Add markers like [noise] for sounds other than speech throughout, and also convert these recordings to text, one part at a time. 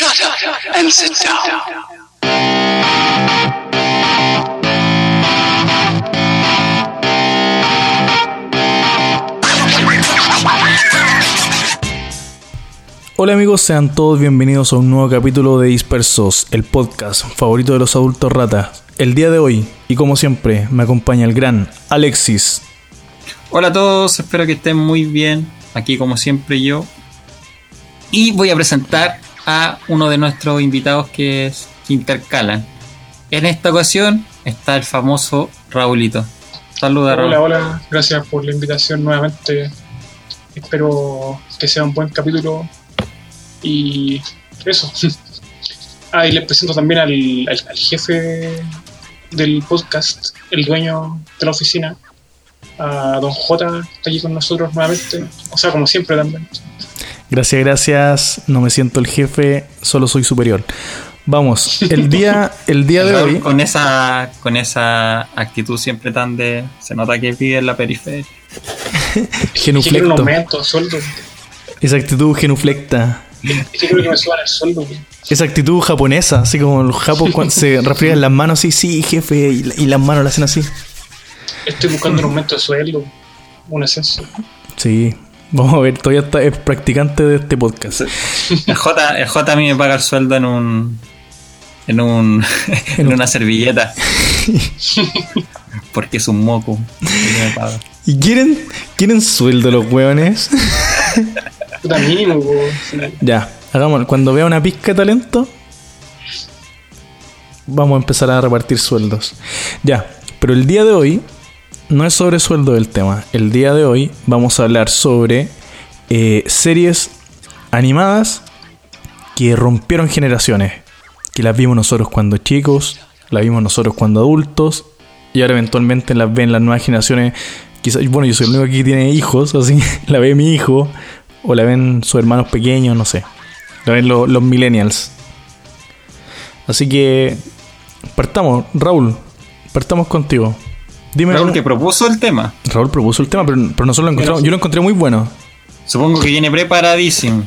Shut up and sit down. Hola amigos, sean todos bienvenidos a un nuevo capítulo de Dispersos, el podcast favorito de los adultos ratas. El día de hoy, y como siempre, me acompaña el gran Alexis. Hola a todos, espero que estén muy bien. Aquí como siempre yo. Y voy a presentar a uno de nuestros invitados que es que intercalan. En esta ocasión está el famoso Raulito. Saluda Raúl. Hola, hola, gracias por la invitación nuevamente. Espero que sea un buen capítulo. Y eso. [laughs] Ah, y les presento también al, al- al jefe del podcast, el dueño de la oficina, a don J, está aquí con nosotros nuevamente. O sea, como siempre también. Gracias, gracias. No me siento el jefe, solo soy superior. Vamos, el día, [laughs] el día de hoy. con esa con esa actitud siempre tan de se nota que vive en la periferia. [laughs] Que quiero un Genuflecto. aumento sueldo. Esa actitud genuflecta. Que quiero que me suban el sueldo. Esa actitud japonesa, así como los japos cuando se [laughs] refriegan las manos así, sí, jefe, y, la- y las manos las hacen así. Estoy buscando un aumento de sueldo. Un ascenso. Sí, vamos a ver, todavía está, es practicante de este podcast. El J, el J a mí me paga el sueldo en un en un [laughs] en una servilleta. [laughs] Porque es un moco. Y me paga. ¿Y quieren, quieren sueldo los hueones? [laughs] Sí. ya, hagamos, cuando vea una pizca de talento, vamos a empezar a repartir sueldos. Ya, pero el día de hoy no es sobre sueldo el tema. El día de hoy vamos a hablar sobre eh, series animadas que rompieron generaciones. Que las vimos nosotros cuando chicos, las vimos nosotros cuando adultos, y ahora eventualmente las ven las nuevas generaciones. Quizás, bueno, yo soy el único aquí que tiene hijos, [laughs] así la ve mi hijo, o la ven sus hermanos pequeños, no sé. La ven lo- los millennials. Así que partamos, Raúl, partamos contigo. Dime, Raúl Raúl, que propuso el tema. Raúl propuso el tema, pero, pero nosotros lo encontramos, yo lo encontré muy bueno. Supongo que viene preparadísimo.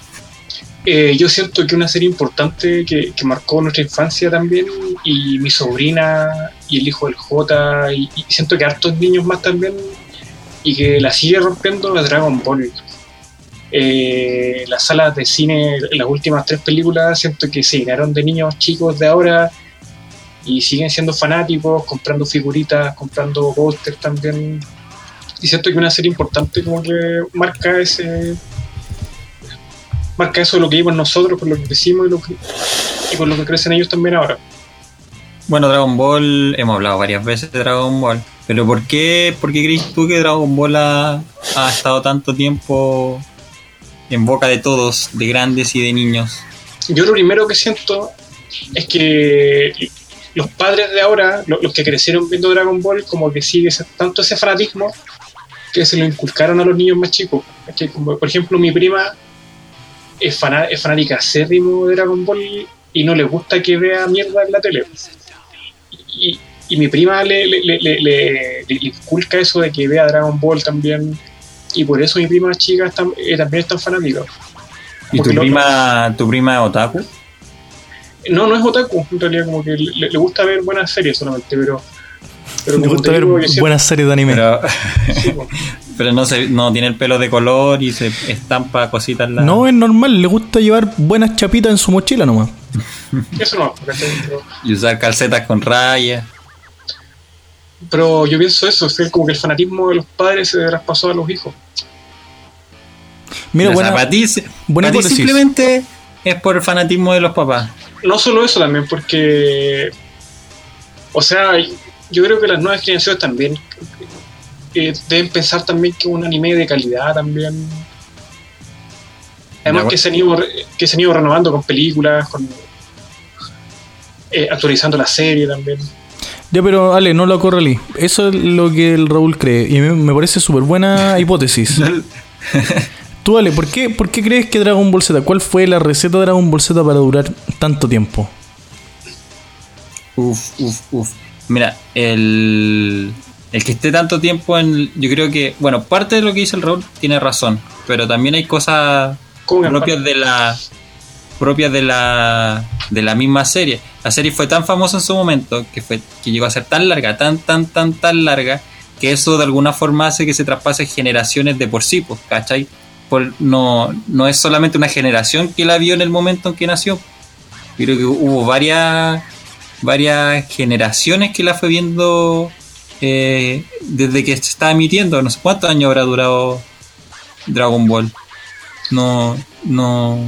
Eh, yo siento que una serie importante que, que marcó nuestra infancia también, y mi sobrina, y el hijo del J, y, y siento que hartos niños más también, y que la sigue rompiendo es Dragon Ball. Eh, las salas de cine, las últimas tres películas, siento que se llenaron de niños chicos de ahora y siguen siendo fanáticos, comprando figuritas, comprando pósters también. Y siento que una serie importante como que marca ese, marca eso de lo que vimos nosotros, con lo que crecimos y, lo que, y con lo que crecen ellos también ahora. Bueno, Dragon Ball, hemos hablado varias veces de Dragon Ball. Pero ¿por qué, por qué crees tú que Dragon Ball ha, ha estado tanto tiempo en boca de todos, de grandes y de niños? Yo lo primero que siento es que los padres de ahora, lo- los que crecieron viendo Dragon Ball, como que sigue ese- tanto ese fanatismo que se lo inculcaron a los niños más chicos. Es que, como, por ejemplo, mi prima es, fana- es fanática acérrimo de Dragon Ball y no le gusta que vea mierda en la tele. Y, y mi prima le, le, le, le- le- le inculca eso de que vea Dragon Ball también. Y por eso mi prima chica es tan- eh, también es tan fanática. ¿Y tu prima, tu prima es otaku? No, no es otaku, en realidad como que le, le gusta ver buenas series solamente, pero... pero como gusta ver digo, yo siempre- buenas series de anime. Pero, [laughs] sí, po. [laughs] pero no, se, no tiene el pelo de color y se estampa cositas la... No es normal, le gusta llevar buenas chapitas en su mochila nomás. Eso no, pero, Y usar calcetas con rayas. pero yo pienso eso, es que como que el fanatismo de los padres se traspasó a los hijos. Mira, buena, buena simplemente es por el fanatismo de los papás. No solo eso también, porque... O sea, yo creo que las nuevas generaciones también eh, deben pensar también que un anime de calidad también... Además que se, han ido, que se han ido renovando con películas, con... eh, actualizando la serie también. Ya, pero Ale, no lo acorralí. Eso es lo que el Raúl cree. Y me, me parece súper buena [laughs] hipótesis. [laughs] Tú, Ale, ¿por qué, ¿por qué crees que Dragon Ball Z? ¿Cuál fue la receta de Dragon Ball Z para durar tanto tiempo? Uf, uf, uf. Mira, el, el que esté tanto tiempo en. Yo creo que. Bueno, parte de lo que dice el Raúl tiene razón. Pero también hay cosas ¿Cómo que propias de la. propias de la, de la misma serie. La serie fue tan famosa en su momento que, fue, que llegó a ser tan larga, tan, tan, tan, tan larga, que eso de alguna forma hace que se traspase generaciones de por sí, pues, ¿cachai? No, no es solamente una generación que la vio en el momento en que nació. Creo que hubo varias, varias generaciones que la fue viendo eh, desde que se estaba emitiendo. No sé cuántos años habrá durado Dragon Ball. No, no,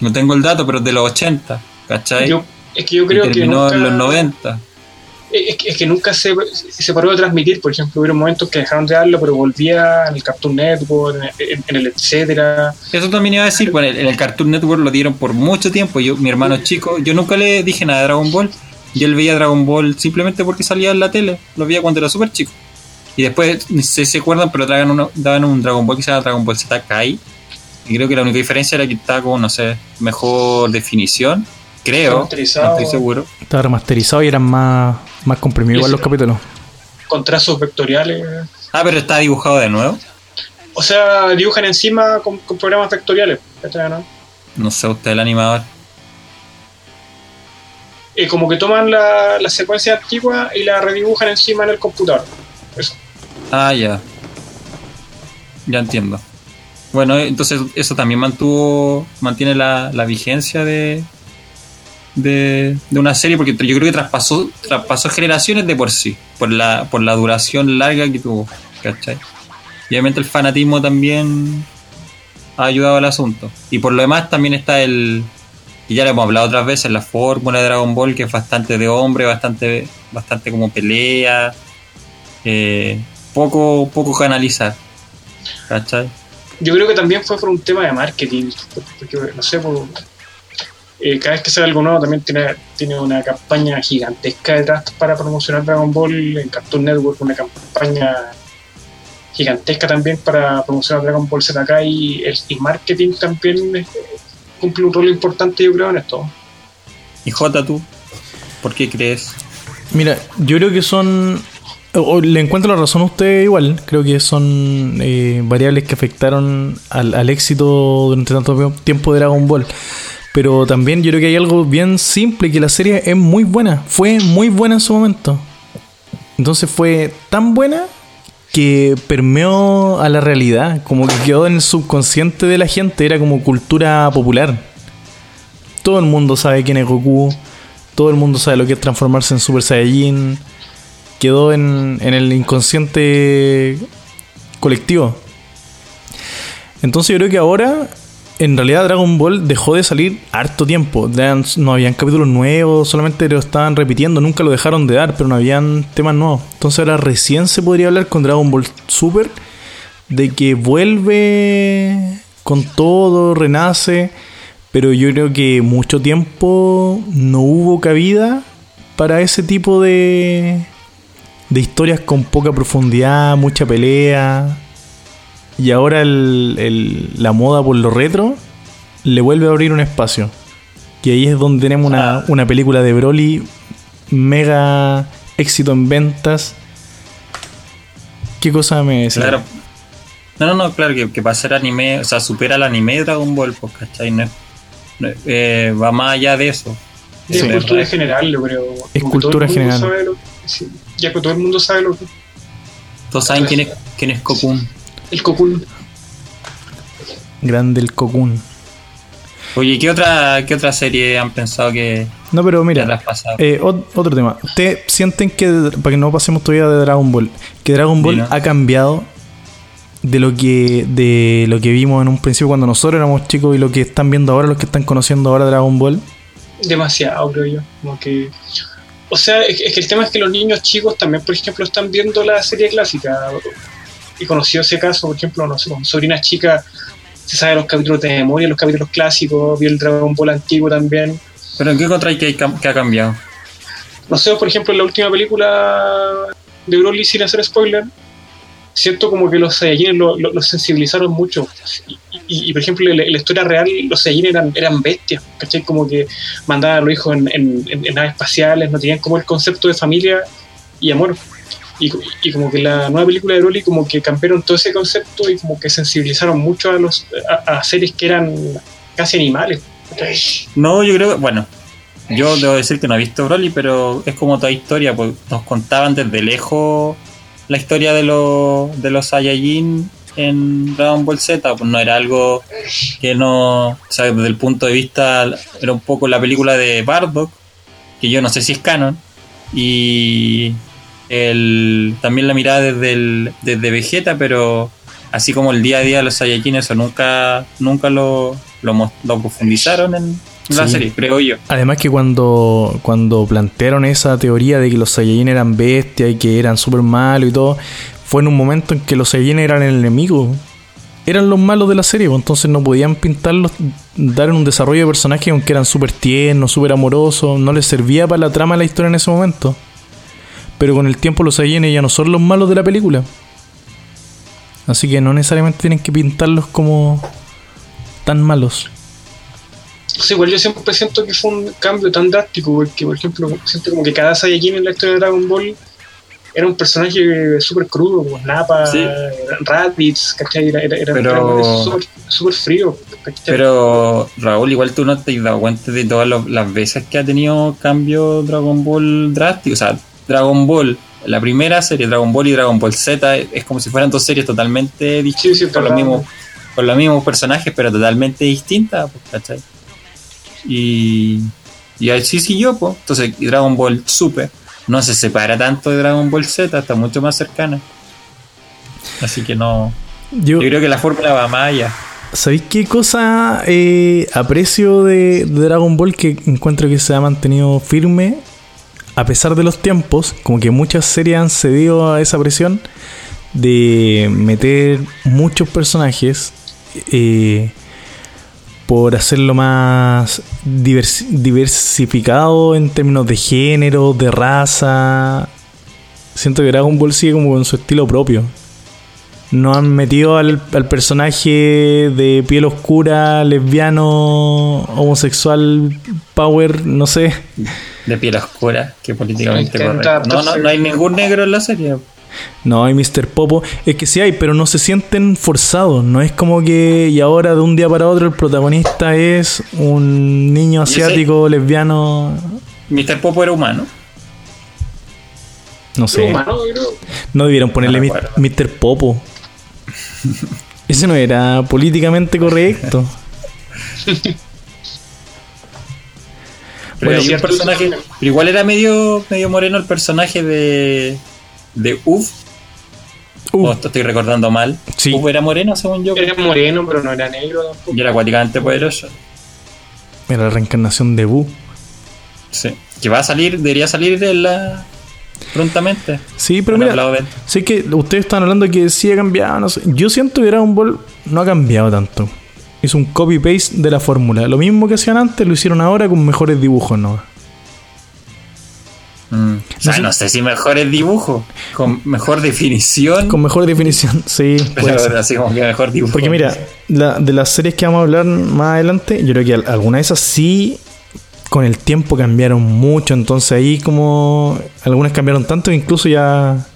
no tengo el dato, pero de los 80, ¿cachai? Yo- es que yo Y creo que terminó nunca, en los 90. Es que, es que nunca se, se paró de transmitir, por ejemplo, hubo momentos que dejaron de darlo, pero volvía en el Cartoon Network, en, en- en el etcétera. Eso también iba a decir, bueno, en el Cartoon Network lo dieron por mucho tiempo. Yo, mi hermano chico, yo nunca le dije nada de Dragon Ball. Y él veía Dragon Ball simplemente porque salía en la tele. Lo veía cuando era súper chico. Y después, no sé si se acuerdan, pero daban, uno, daban un Dragon Ball que se llama Dragon Ball Z Kai. Y creo que la única diferencia era que estaba con, no sé, mejor definición. Creo, no Remasterizado. estoy seguro. Estaba remasterizado y eran más, más comprimidos igual los capítulos. con trazos vectoriales. Ah, pero está dibujado de nuevo. O sea, dibujan encima con, con programas vectoriales. No sé, usted el animador. Eh, como que toman la, la secuencia antigua y la redibujan encima en el computador. Eso. Ah, ya. Ya entiendo. Bueno, entonces eso también mantuvo, mantiene la, la vigencia de, de, una serie, porque yo creo que traspasó, traspasó generaciones de por sí, por la, por la duración larga que tuvo, ¿cachai? Y obviamente el fanatismo también ha ayudado al asunto. Y por lo demás también está el, y ya lo hemos hablado otras veces, la fórmula de Dragon Ball, que es bastante de hombre, bastante, bastante como pelea, eh, poco, poco canalizar. ¿Cachai? Yo creo que también fue por un tema de marketing. Porque, no sé, por- eh, cada vez que sale algo nuevo también tiene, tiene una campaña gigantesca detrás para promocionar Dragon Ball en Cartoon Network, una campaña gigantesca también para promocionar Dragon Ball ZK y el y marketing también eh, cumple un rol importante yo creo en esto. Y J, tú, ¿por qué crees? Mira, yo creo que son. o- o le encuentro la razón a usted igual. Creo que son eh, variables que afectaron al, al éxito durante tanto tiempo de Dragon Ball. Pero también yo creo que hay algo bien simple: que la serie es muy buena. Fue muy buena en su momento. Entonces fue tan buena que permeó a la realidad. Como que quedó en el subconsciente de la gente. Era como cultura popular. Todo el mundo sabe quién es Goku. Todo el mundo sabe lo que es transformarse en Super Saiyajin. Quedó en, en el inconsciente colectivo. Entonces yo creo que ahora, en realidad Dragon Ball dejó de salir harto tiempo. No habían capítulos nuevos, solamente lo estaban repitiendo, nunca lo dejaron de dar, pero no habían temas nuevos. Entonces ahora recién se podría hablar con Dragon Ball Super de que vuelve con todo, renace. Pero yo creo que mucho tiempo no hubo cabida para ese tipo de, de historias con poca profundidad, mucha pelea. Y ahora el- el- la moda por lo retro le vuelve a abrir un espacio. Y ahí es donde tenemos una, una película de Broly mega éxito en ventas. ¿Qué cosa me decía? Claro. No, no, no, claro, que, que para ser anime, o sea, supera el anime de Dragon Ball, pues, ¿cachai? No no eh, va más allá de eso. Es Sí, cultura ¿verdad? general, yo creo. Es Como que cultura general. sí, ya que todo el mundo sabe lo que Todos saben quién es, quién es Cocoon. El Cocoon. Grande el Cocoon. Oye, ¿qué otra, ¿qué otra serie han pensado que No, pero mira? Eh, ot- otro tema. ¿Ustedes sienten que, para que no pasemos todavía de Dragon Ball, que Dragon Ball Dino. ha cambiado de lo que de lo que vimos en un principio cuando nosotros éramos chicos y lo que están viendo ahora, los que están conociendo ahora Dragon Ball? demasiado, creo yo. Como que. O sea, es, es que el tema es que los niños chicos también, por ejemplo, están viendo la serie clásica. He conocido ese caso, por ejemplo, no sé, con sobrinas chicas, se sabe los capítulos de memoria, los capítulos clásicos, vio el Dragon Ball antiguo también. ¿Pero en qué encontráis que, que ha cambiado? No sé, por ejemplo, en la última película de Broly, sin hacer spoiler, siento como que los Saiyajines lo, lo- los sensibilizaron mucho. Y, y- y, por ejemplo, en la, historia real, los Saiyajines eran, eran bestias, ¿cachai? Como que mandaban a los hijos en, en- en- en naves espaciales, no tenían como el concepto de familia y amor. Y, como que la nueva película de Broly como que cambiaron todo ese concepto y como que sensibilizaron mucho a los a, a seres que eran casi animales. No, yo creo que, bueno, yo debo decir que no he visto Broly, pero es como toda historia, pues nos contaban desde lejos la historia de los, de los Saiyajin en Dragon Ball Z, pues no era algo que no, o sea, desde el punto de vista, era un poco la película de Bardock, que yo no sé si es canon, y el, también la mirada desde, el, desde Vegeta, pero así como el día a día de los Saiyajin, eso nunca, nunca lo, lo, profundizaron en la Sí. serie, creo yo. Además que cuando, cuando plantearon esa teoría de que los Saiyajin eran bestias y que eran súper malos y todo, fue en un momento en que los Saiyajin eran el enemigo. Eran los malos de la serie, pues, entonces no podían pintarlos, dar un desarrollo de personajes aunque eran súper tiernos, súper amorosos, no les servía para la trama de la historia en ese momento. Pero con el tiempo los Saiyajin ya no son los malos de la película. Así que no necesariamente tienen que pintarlos como tan malos. Sí, igual yo siempre siento que fue un cambio tan drástico, porque por ejemplo, siento como que cada Saiyajin en la historia de Dragon Ball era un personaje súper crudo, como Nappa, Sí. Raditz, ¿cachai? Era, era, era- Pero- súper- frío, ¿cachai? Pero Raúl, igual tú no te has dado cuenta de todas las veces que ha tenido cambio Dragon Ball drástico. O sea, Dragon Ball, la primera serie, Dragon Ball y Dragon Ball Z, es como si fueran dos series totalmente distintas, Sí, sí, con, los mismos, con los mismos personajes, pero totalmente distintas, pues, ¿cachai? Y, y así siguió, pues. Entonces, Dragon Ball Super no se separa tanto de Dragon Ball Z, está mucho más cercana. Así que no. Yo, Yo creo que la fórmula va más allá. ¿Sabéis qué cosa eh, aprecio de, de Dragon Ball que encuentro que se ha mantenido firme a pesar de los tiempos? Como que muchas series han cedido a esa presión de meter muchos personajes eh, por hacerlo más divers- diversificado en términos de género, de raza. Siento que Dragon Ball sigue como con su estilo propio. No han metido al personaje de piel oscura, lesbiano, homosexual, power, no sé. De piel oscura, que políticamente correcto. No, no, no hay ningún negro en la serie. No hay Mr. Popo. Es que sí hay, pero no se sienten forzados. No es como que y ahora de un día para otro el protagonista es un niño asiático, lesbiano. Mr. Popo era humano. No sé. Humano. No debieron ponerle No. Mr. Popo. Ese no era políticamente correcto. [laughs] Pero Bueno, un personaje. Pero igual era medio, medio moreno el personaje de. de Uf. Uh, O esto estoy recordando mal. Sí. Uf era moreno, según yo. Era moreno, pero no era negro tampoco. Y era acuáticamente poderoso. era la reencarnación de Boo. Sí. Que va a salir, debería salir en la. prontamente. Sí, pero Han mira, de sé que ustedes están hablando de que sí ha cambiado, no sé. Yo siento que Dragon Ball no ha cambiado tanto. Es un copy-paste de la fórmula. Lo mismo que hacían antes lo hicieron ahora con mejores dibujos, ¿no? Mm. O sea, sé- no sé si mejores dibujos. Con mejor definición. Con mejor definición, [laughs] sí. pero así como que mejor dibujo. Porque mira, la- de las series que vamos a hablar más adelante, yo creo que al- algunas de esas sí con el tiempo cambiaron mucho. Entonces ahí como algunas cambiaron tanto que incluso ya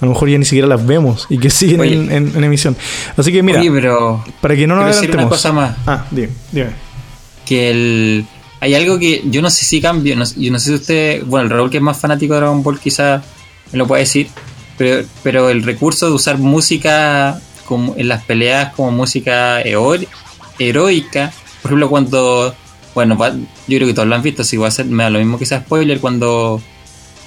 a lo mejor ya ni siquiera las vemos y que [laughs] siguen Oye. en, en- en emisión. Así que mira, Oye, pero. para que no nos decir una adelantemos. cosa más. Ah, dime, dime. que el hay algo que yo no sé si cambia, no, yo no sé si usted, bueno, el Raúl que es más fanático de Dragon Ball quizá me lo puede decir, pero, pero el recurso de usar música como en las peleas como música heroica, por ejemplo cuando, bueno, va- yo creo que todos lo han visto, si va a ser, me da lo mismo que sea spoiler, cuando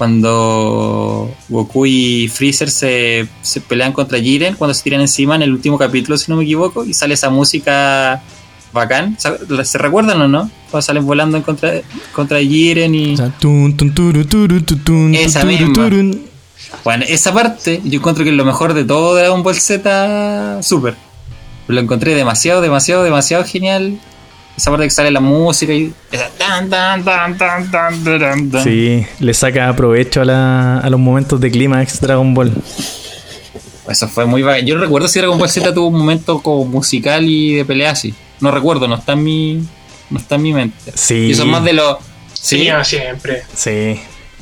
cuando Goku y Freezer se, se pelean contra Jiren, cuando se tiran encima en el último capítulo, si no me equivoco, y sale esa música bacán. ¿Se recuerdan o no? Cuando salen volando en contra, contra Jiren y... Esa misma. Bueno, esa parte yo encuentro que es lo mejor de todo Dragon Ball Z Super. Lo encontré demasiado, demasiado, demasiado genial. Esa parte que sale la música y... esa tan, tan, tan, tan, tan, tan, tan. Sí, le saca provecho a, la- a los momentos de clímax Dragon Ball. Eso fue muy bacán. Yo no recuerdo si Dragon Ball Z tuvo un momento como musical y de pelea así. No recuerdo, no está en mi, no está en mi mente. Sí. Y es más de los... Sí, Sí, siempre. Sí.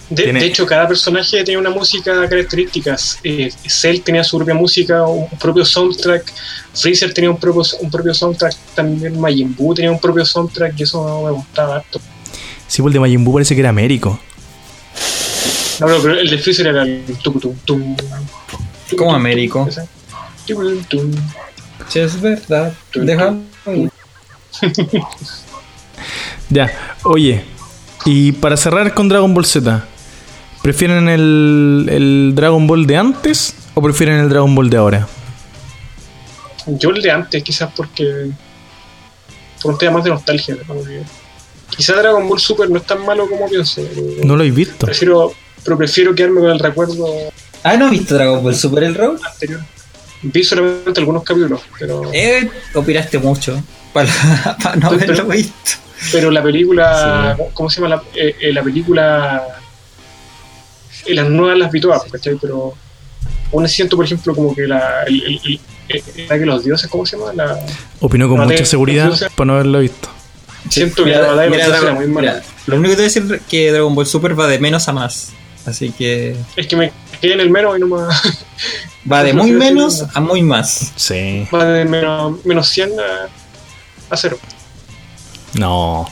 De, Tiene- de hecho, cada personaje tenía una música características. Eh, Cell tenía su propia música, un propio soundtrack. Freezer tenía un propio, un propio soundtrack. También Majin Buu tenía un propio soundtrack y eso me gustaba harto. Sí, pues el de Majin Buu parece que era Américo. No, no, pero el de Freezer era el tum tum tum. Como Américo. Sí, es verdad. Déjalo. Ya, oye, y para cerrar con Dragon Ball Z, ¿prefieren el, el Dragon Ball de antes o prefieren el Dragon Ball de ahora? Yo el de antes, quizás porque. Por un tema más de nostalgia. que- Quizás Dragon Ball Super no es tan malo como pienso. No lo he visto. Prefiero, pero prefiero quedarme con el recuerdo Ah, ¿no has visto Dragon Ball Super el Road? anterior. Vi solamente algunos capítulos, pero, Eh, opinaste mucho. Para, [laughs] para no Pero- haberlo visto. pero la película, ¿cómo se llama? La, eh, eh, la película, eh, las nuevas las vi todas, ¿cachai? Pero aún siento, por ejemplo, como que la, el, el- el- la que los dioses, ¿cómo se llama? La, Opinó con mucha seguridad para no haberlo visto. siento que la batalla de los dioses era muy mala. lo único que te voy a decir es que Dragon Ball Super va de menos a más. Así que Es que me quedé en el menos y no más. va de [laughs] muy menos a muy más. Sí. Va de menos, menos 100 a, a cero. No.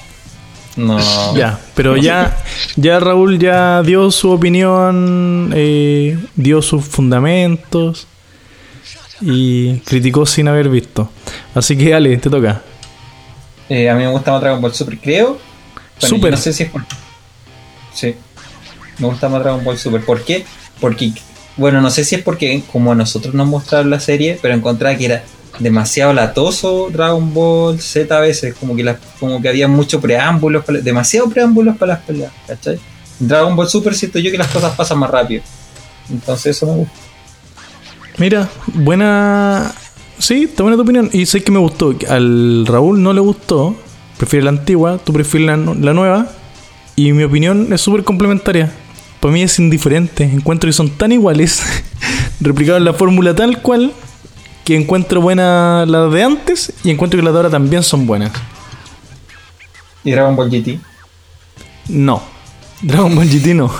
No. Ya, pero ya, ya Raúl ya dio su opinión, eh, dio sus fundamentos y criticó sin haber visto. Así que Ale, te toca. Eh, a mí me gusta más Dragon Ball Super, creo. Bueno, Super. No sé si es por. Sí. Me gusta más Dragon Ball Super. ¿Por qué? Porque, bueno, no sé si es porque como a nosotros nos mostraron la serie, pero encontraba que era demasiado latoso Dragon Ball Z a veces, como que, las- como que había muchos preámbulos, para- demasiado preámbulos para las peleas, ¿cachai? Dragon Ball Super siento yo que las cosas pasan más rápido. Entonces eso me gusta. Mira, buena. Sí, está buena tu opinión. Y sé que me gustó. Al Raúl no le gustó. Prefiere la antigua, tú prefieres la, nu- la nueva. Y mi opinión es súper complementaria. Para mí es indiferente. Encuentro que son tan iguales, [laughs] replicados en la fórmula tal cual, que encuentro buena las de antes y encuentro que las de ahora también son buenas. Y Dragon Ball GT. No. Dragon Ball GT no.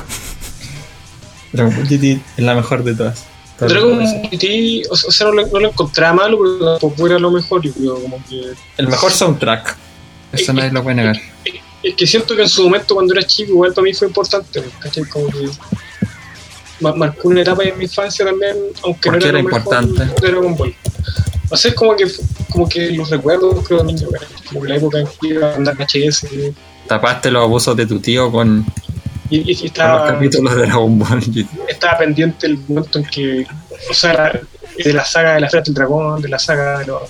Dragon Ball GT es la mejor de todas. Dragon Ball GT, o sea, o sea, no, lo, no lo encontraba malo, pero tampoco era lo mejor. Yo creo, como que. El mejor soundtrack. Eso nadie lo puede negar. Es que siento que en su momento, cuando era chico, igual para mí fue importante, ¿cachai? Como que marcó una etapa en mi infancia también, aunque ¿Por no era, era mejor importante? Dragon Ball. O sea, es como que, como que los recuerdos, creo, de como que la época en que iba a andar HS Tapaste los abusos de tu tío con, y, con los estaba, capítulos de Dragon Ball [laughs] estaba pendiente el momento en que, o sea, la- de la saga de la Esfera del Dragón, de la saga de los,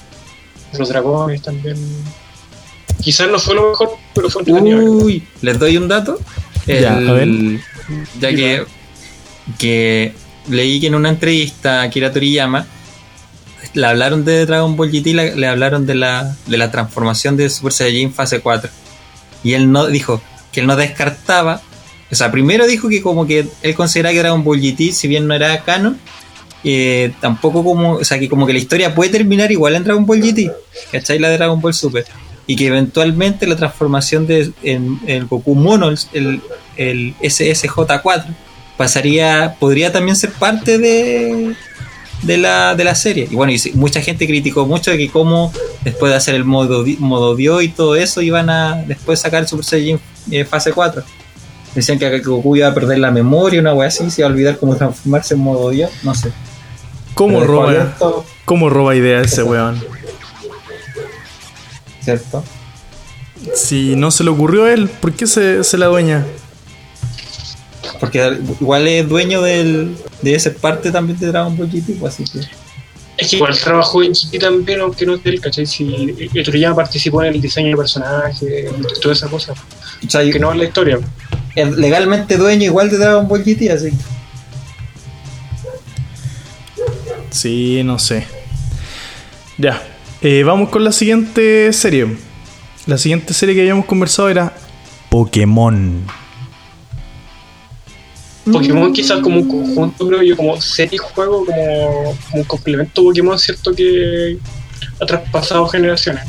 de los dragones también. Quizás no fue lo mejor, pero fue entretenido. Uy, les doy un dato. Ya, a ver. Ya que, que leí que en una entrevista a Akira Toriyama le hablaron de Dragon Ball GT, la- le hablaron de la, de la transformación de Super Saiyajin fase 4. Y él no dijo que él no descartaba. O sea, primero dijo que como que él consideraba que Dragon Ball GT, si bien no era canon, eh, tampoco como, o sea, que como que la historia puede terminar igual en Dragon Ball GT, ¿cachai? La de Dragon Ball Super. Y que eventualmente la transformación de en, el Goku Mono, el, el SSJ4, pasaría, podría también ser parte de, de, la, de la serie. Y bueno, y mucha gente criticó mucho de que cómo después de hacer el modo, modo Dio y todo eso, iban a después sacar el Super Saiyan eh, fase 4. Decían que Goku iba a perder la memoria, una wea así, se iba a olvidar cómo transformarse en modo Dio, no sé. ¿Cómo Pero roba, abierto, ¿Cómo roba idea ese weón? ¿Cierto? Si no se le ocurrió a él, ¿por qué se, se la dueña? Porque igual es dueño del, de esa parte también de Dragon Ball GT, pues, así que. Es que igual trabajó en GT también, aunque no es de él, ¿cachai? Si eh, Toriyama participó en el diseño del personaje, y toda esa cosa. O sea, Que no es la historia. es legalmente dueño igual de Dragon Ball GT, así que. Sí, no sé. Ya. Eh, vamos con la siguiente serie. La siguiente serie que habíamos conversado era Pokémon. Pokémon quizás como un conjunto, creo yo, como serie juego, como, como un complemento Pokémon, ¿cierto? Que ha traspasado generaciones.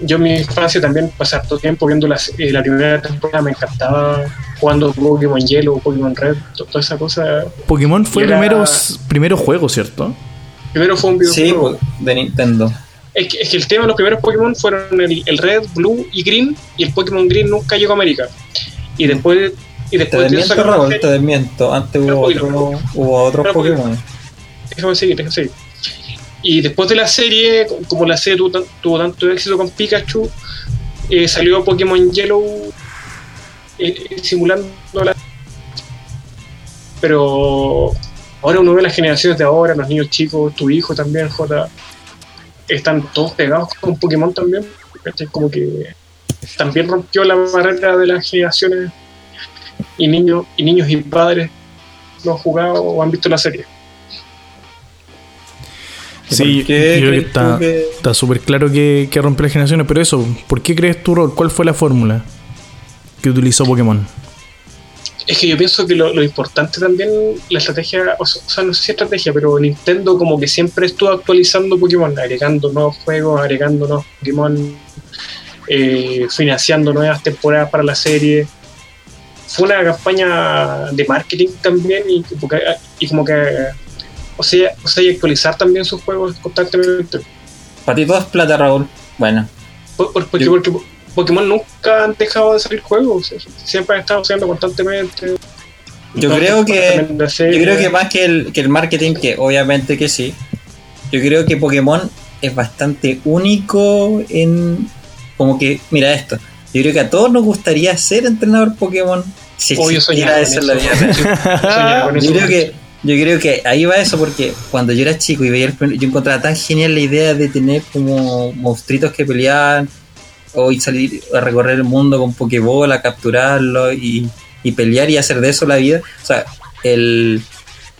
yo en mi infancia también pasé harto tiempo viendo las- eh, la primera temporada, me encantaba jugando Pokémon Yellow, Pokémon Red, to- toda esa cosa. Pokémon fue el Era- primero, primero juego, ¿cierto? Primero fue un videojuego. pues, de Nintendo. Es, que, es que el tema de los primeros Pokémon fueron el, el Red, Blue y Green, y el Pokémon Green nunca llegó a América. Y después, y después desmiento, Raúl, te desmiento. Antes hubo, otro, hubo otros pero. Pokémon. déjame seguir, déjame seguir. Y después de la serie, como la serie tuvo, tan- tuvo tanto éxito con Pikachu, eh, salió Pokémon Yellow eh, simulando la. Pero ahora uno ve las generaciones de ahora, los niños chicos, tu hijo también, J, están todos pegados con Pokémon también. Como que también rompió la barrera de las generaciones y niños y niños y padres no han jugado o han visto la serie. ¿Y Sí, yo creo que está tú que- está súper claro que, que rompe las generaciones, pero eso, ¿por qué crees tú, Rol? ¿Cuál fue la fórmula que utilizó Pokémon? Es que yo pienso que lo, lo importante también, la estrategia, o sea, o sea, no sé si estrategia, pero Nintendo como que siempre estuvo actualizando Pokémon, agregando nuevos juegos, agregando nuevos Pokémon, eh, financiando nuevas temporadas para la serie. Fue una campaña de marketing también y, y como que, o sea, o sea, y actualizar también sus juegos constantemente. Para ti todo es plata, Raúl. Bueno, Por- por- porque, Yo- porque Pokémon nunca han dejado de salir juegos, siempre han estado saliendo constantemente. yo creo que la serie. yo creo que más que el, que el marketing, que obviamente que sí, yo creo que Pokémon es bastante único en como que, mira esto, yo creo que a todos nos gustaría ser entrenador Pokémon si yo existiera soñaba eso en la vida. [laughs] Yo Yo creo que yo creo que ahí va eso porque cuando yo era chico y veía el yo encontraba tan genial la idea de tener como monstruitos que peleaban o y salir a recorrer el mundo con Pokéball, a capturarlo y, y pelear y hacer de eso la vida. O sea, el,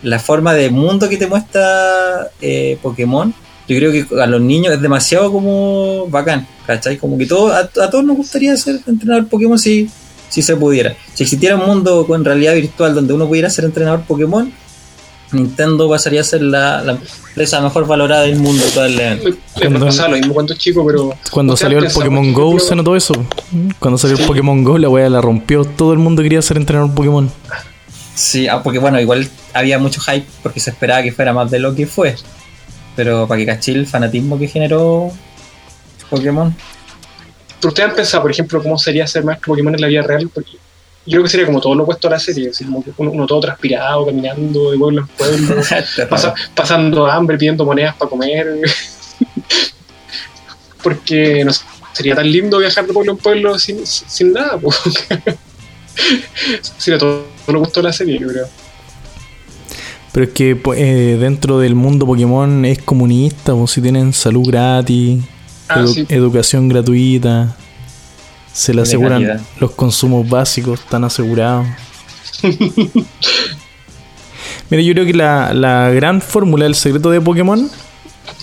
la forma de mundo que te muestra eh, Pokémon, yo creo que a los niños es demasiado como bacán, ¿cachai? Como que todo, a, a todos nos gustaría ser entrenador Pokémon si, si se pudiera. Si existiera un mundo con realidad virtual donde uno pudiera ser entrenador Pokémon, Nintendo pasaría a ser la, la empresa mejor valorada del mundo probablemente. Me, me Cuando- pasaba lo mismo cuando chico, pero. Cuando ¿Ustedes salió el Pokémon Go se notó eso. Cuando salió el. Pokémon Go la weá la rompió. Todo el mundo quería ser entrenador Pokémon. Sí, ah, porque bueno, igual había mucho hype porque se esperaba que fuera más de lo que fue. Pero para que cachí el fanatismo que generó Pokémon. ¿Pero ustedes han pensado, por ejemplo, cómo sería ser maestro Pokémon en la vida real? Porque yo creo que sería como todo lo opuesto a la serie, así como que uno, uno todo transpirado, caminando de pueblo en pueblo, [laughs] pasa- pasando hambre, pidiendo monedas para comer. [laughs] Porque no sé, sería tan lindo viajar de pueblo en pueblo sin, sin nada. po. [laughs] sería todo, todo lo opuesto a la serie, yo creo. Pero es que eh, dentro del mundo Pokémon es comunista, pues si tienen salud gratis, Ah, edu- sí. educación gratuita, se le aseguran calidad. los consumos básicos, están asegurados. [laughs] Mira, yo creo que la, la gran fórmula del secreto de Pokémon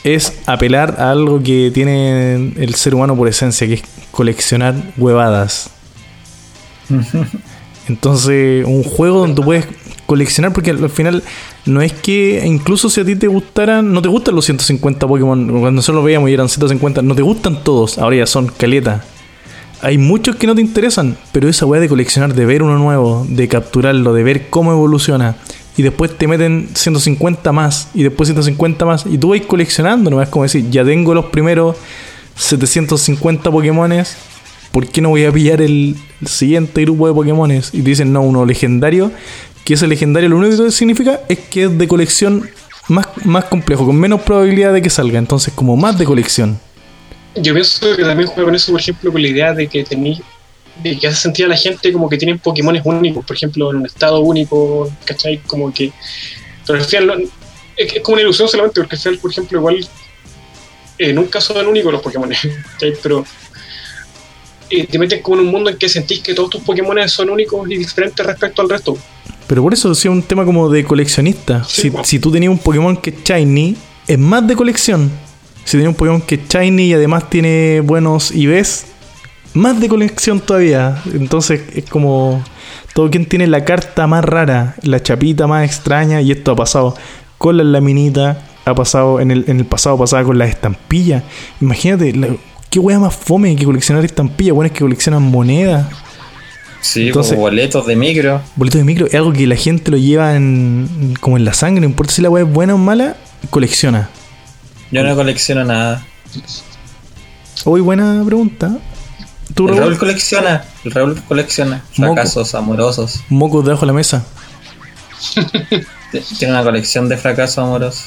es apelar a algo que tiene el ser humano por esencia, que es coleccionar huevadas. [laughs] Entonces, un juego donde tú puedes coleccionar, porque al final no es que incluso si a ti te gustaran, no te gustan los 150 Pokémon, cuando nosotros los veíamos y eran 150, no te gustan todos, ahora ya son caleta. Hay muchos que no te interesan, pero esa weá de coleccionar, de ver uno nuevo, de capturarlo, de ver cómo evoluciona, y después te meten 150 más, y después 150 más, y tú vas coleccionando, no es como decir, ya tengo los primeros 750 Pokémones, ¿por qué no voy a pillar el siguiente grupo de Pokémones? Y te dicen, no, uno legendario, que ese legendario lo único que significa es que es de colección más, más complejo, con menos probabilidad de que salga, entonces como más de colección. Yo pienso que también juega con eso, por ejemplo, con la idea de que tení, de que hace sentir a la gente como que tienen Pokémones únicos, por ejemplo, en un estado único, ¿cachai? Como que. Pero al final, es como una ilusión solamente, porque al final, por ejemplo, igual eh, nunca son únicos los Pokémones, [laughs] ¿cachai? Pero eh, te metes como en un mundo en que sentís que todos tus Pokémones son únicos y diferentes respecto al resto. Pero por eso es un tema como de coleccionista. Sí, si, si tú tenías un Pokémon que es Shiny, es más de colección. Si tenías un Pokémon que es Shiny y además tiene buenos IVs, más de colección todavía. Entonces es como todo quien tiene la carta más rara, la chapita más extraña, y esto ha pasado con las laminitas, ha pasado en el, en el pasado pasaba con las estampillas. Imagínate, la- qué wea más fome que coleccionar estampillas, bueno, es que coleccionan monedas. Sí, Entonces- como boletos de micro. Boletos de micro es algo que la gente lo lleva en, como en la sangre, no importa si la wea es buena o mala, colecciona. Yo no colecciono nada. Hoy buena pregunta. ¿Tú, El Raúl? Raúl colecciona. El Raúl colecciona. Moco. Fracasos amorosos. Mocos debajo de la mesa. [laughs] Tiene una colección de fracasos amorosos.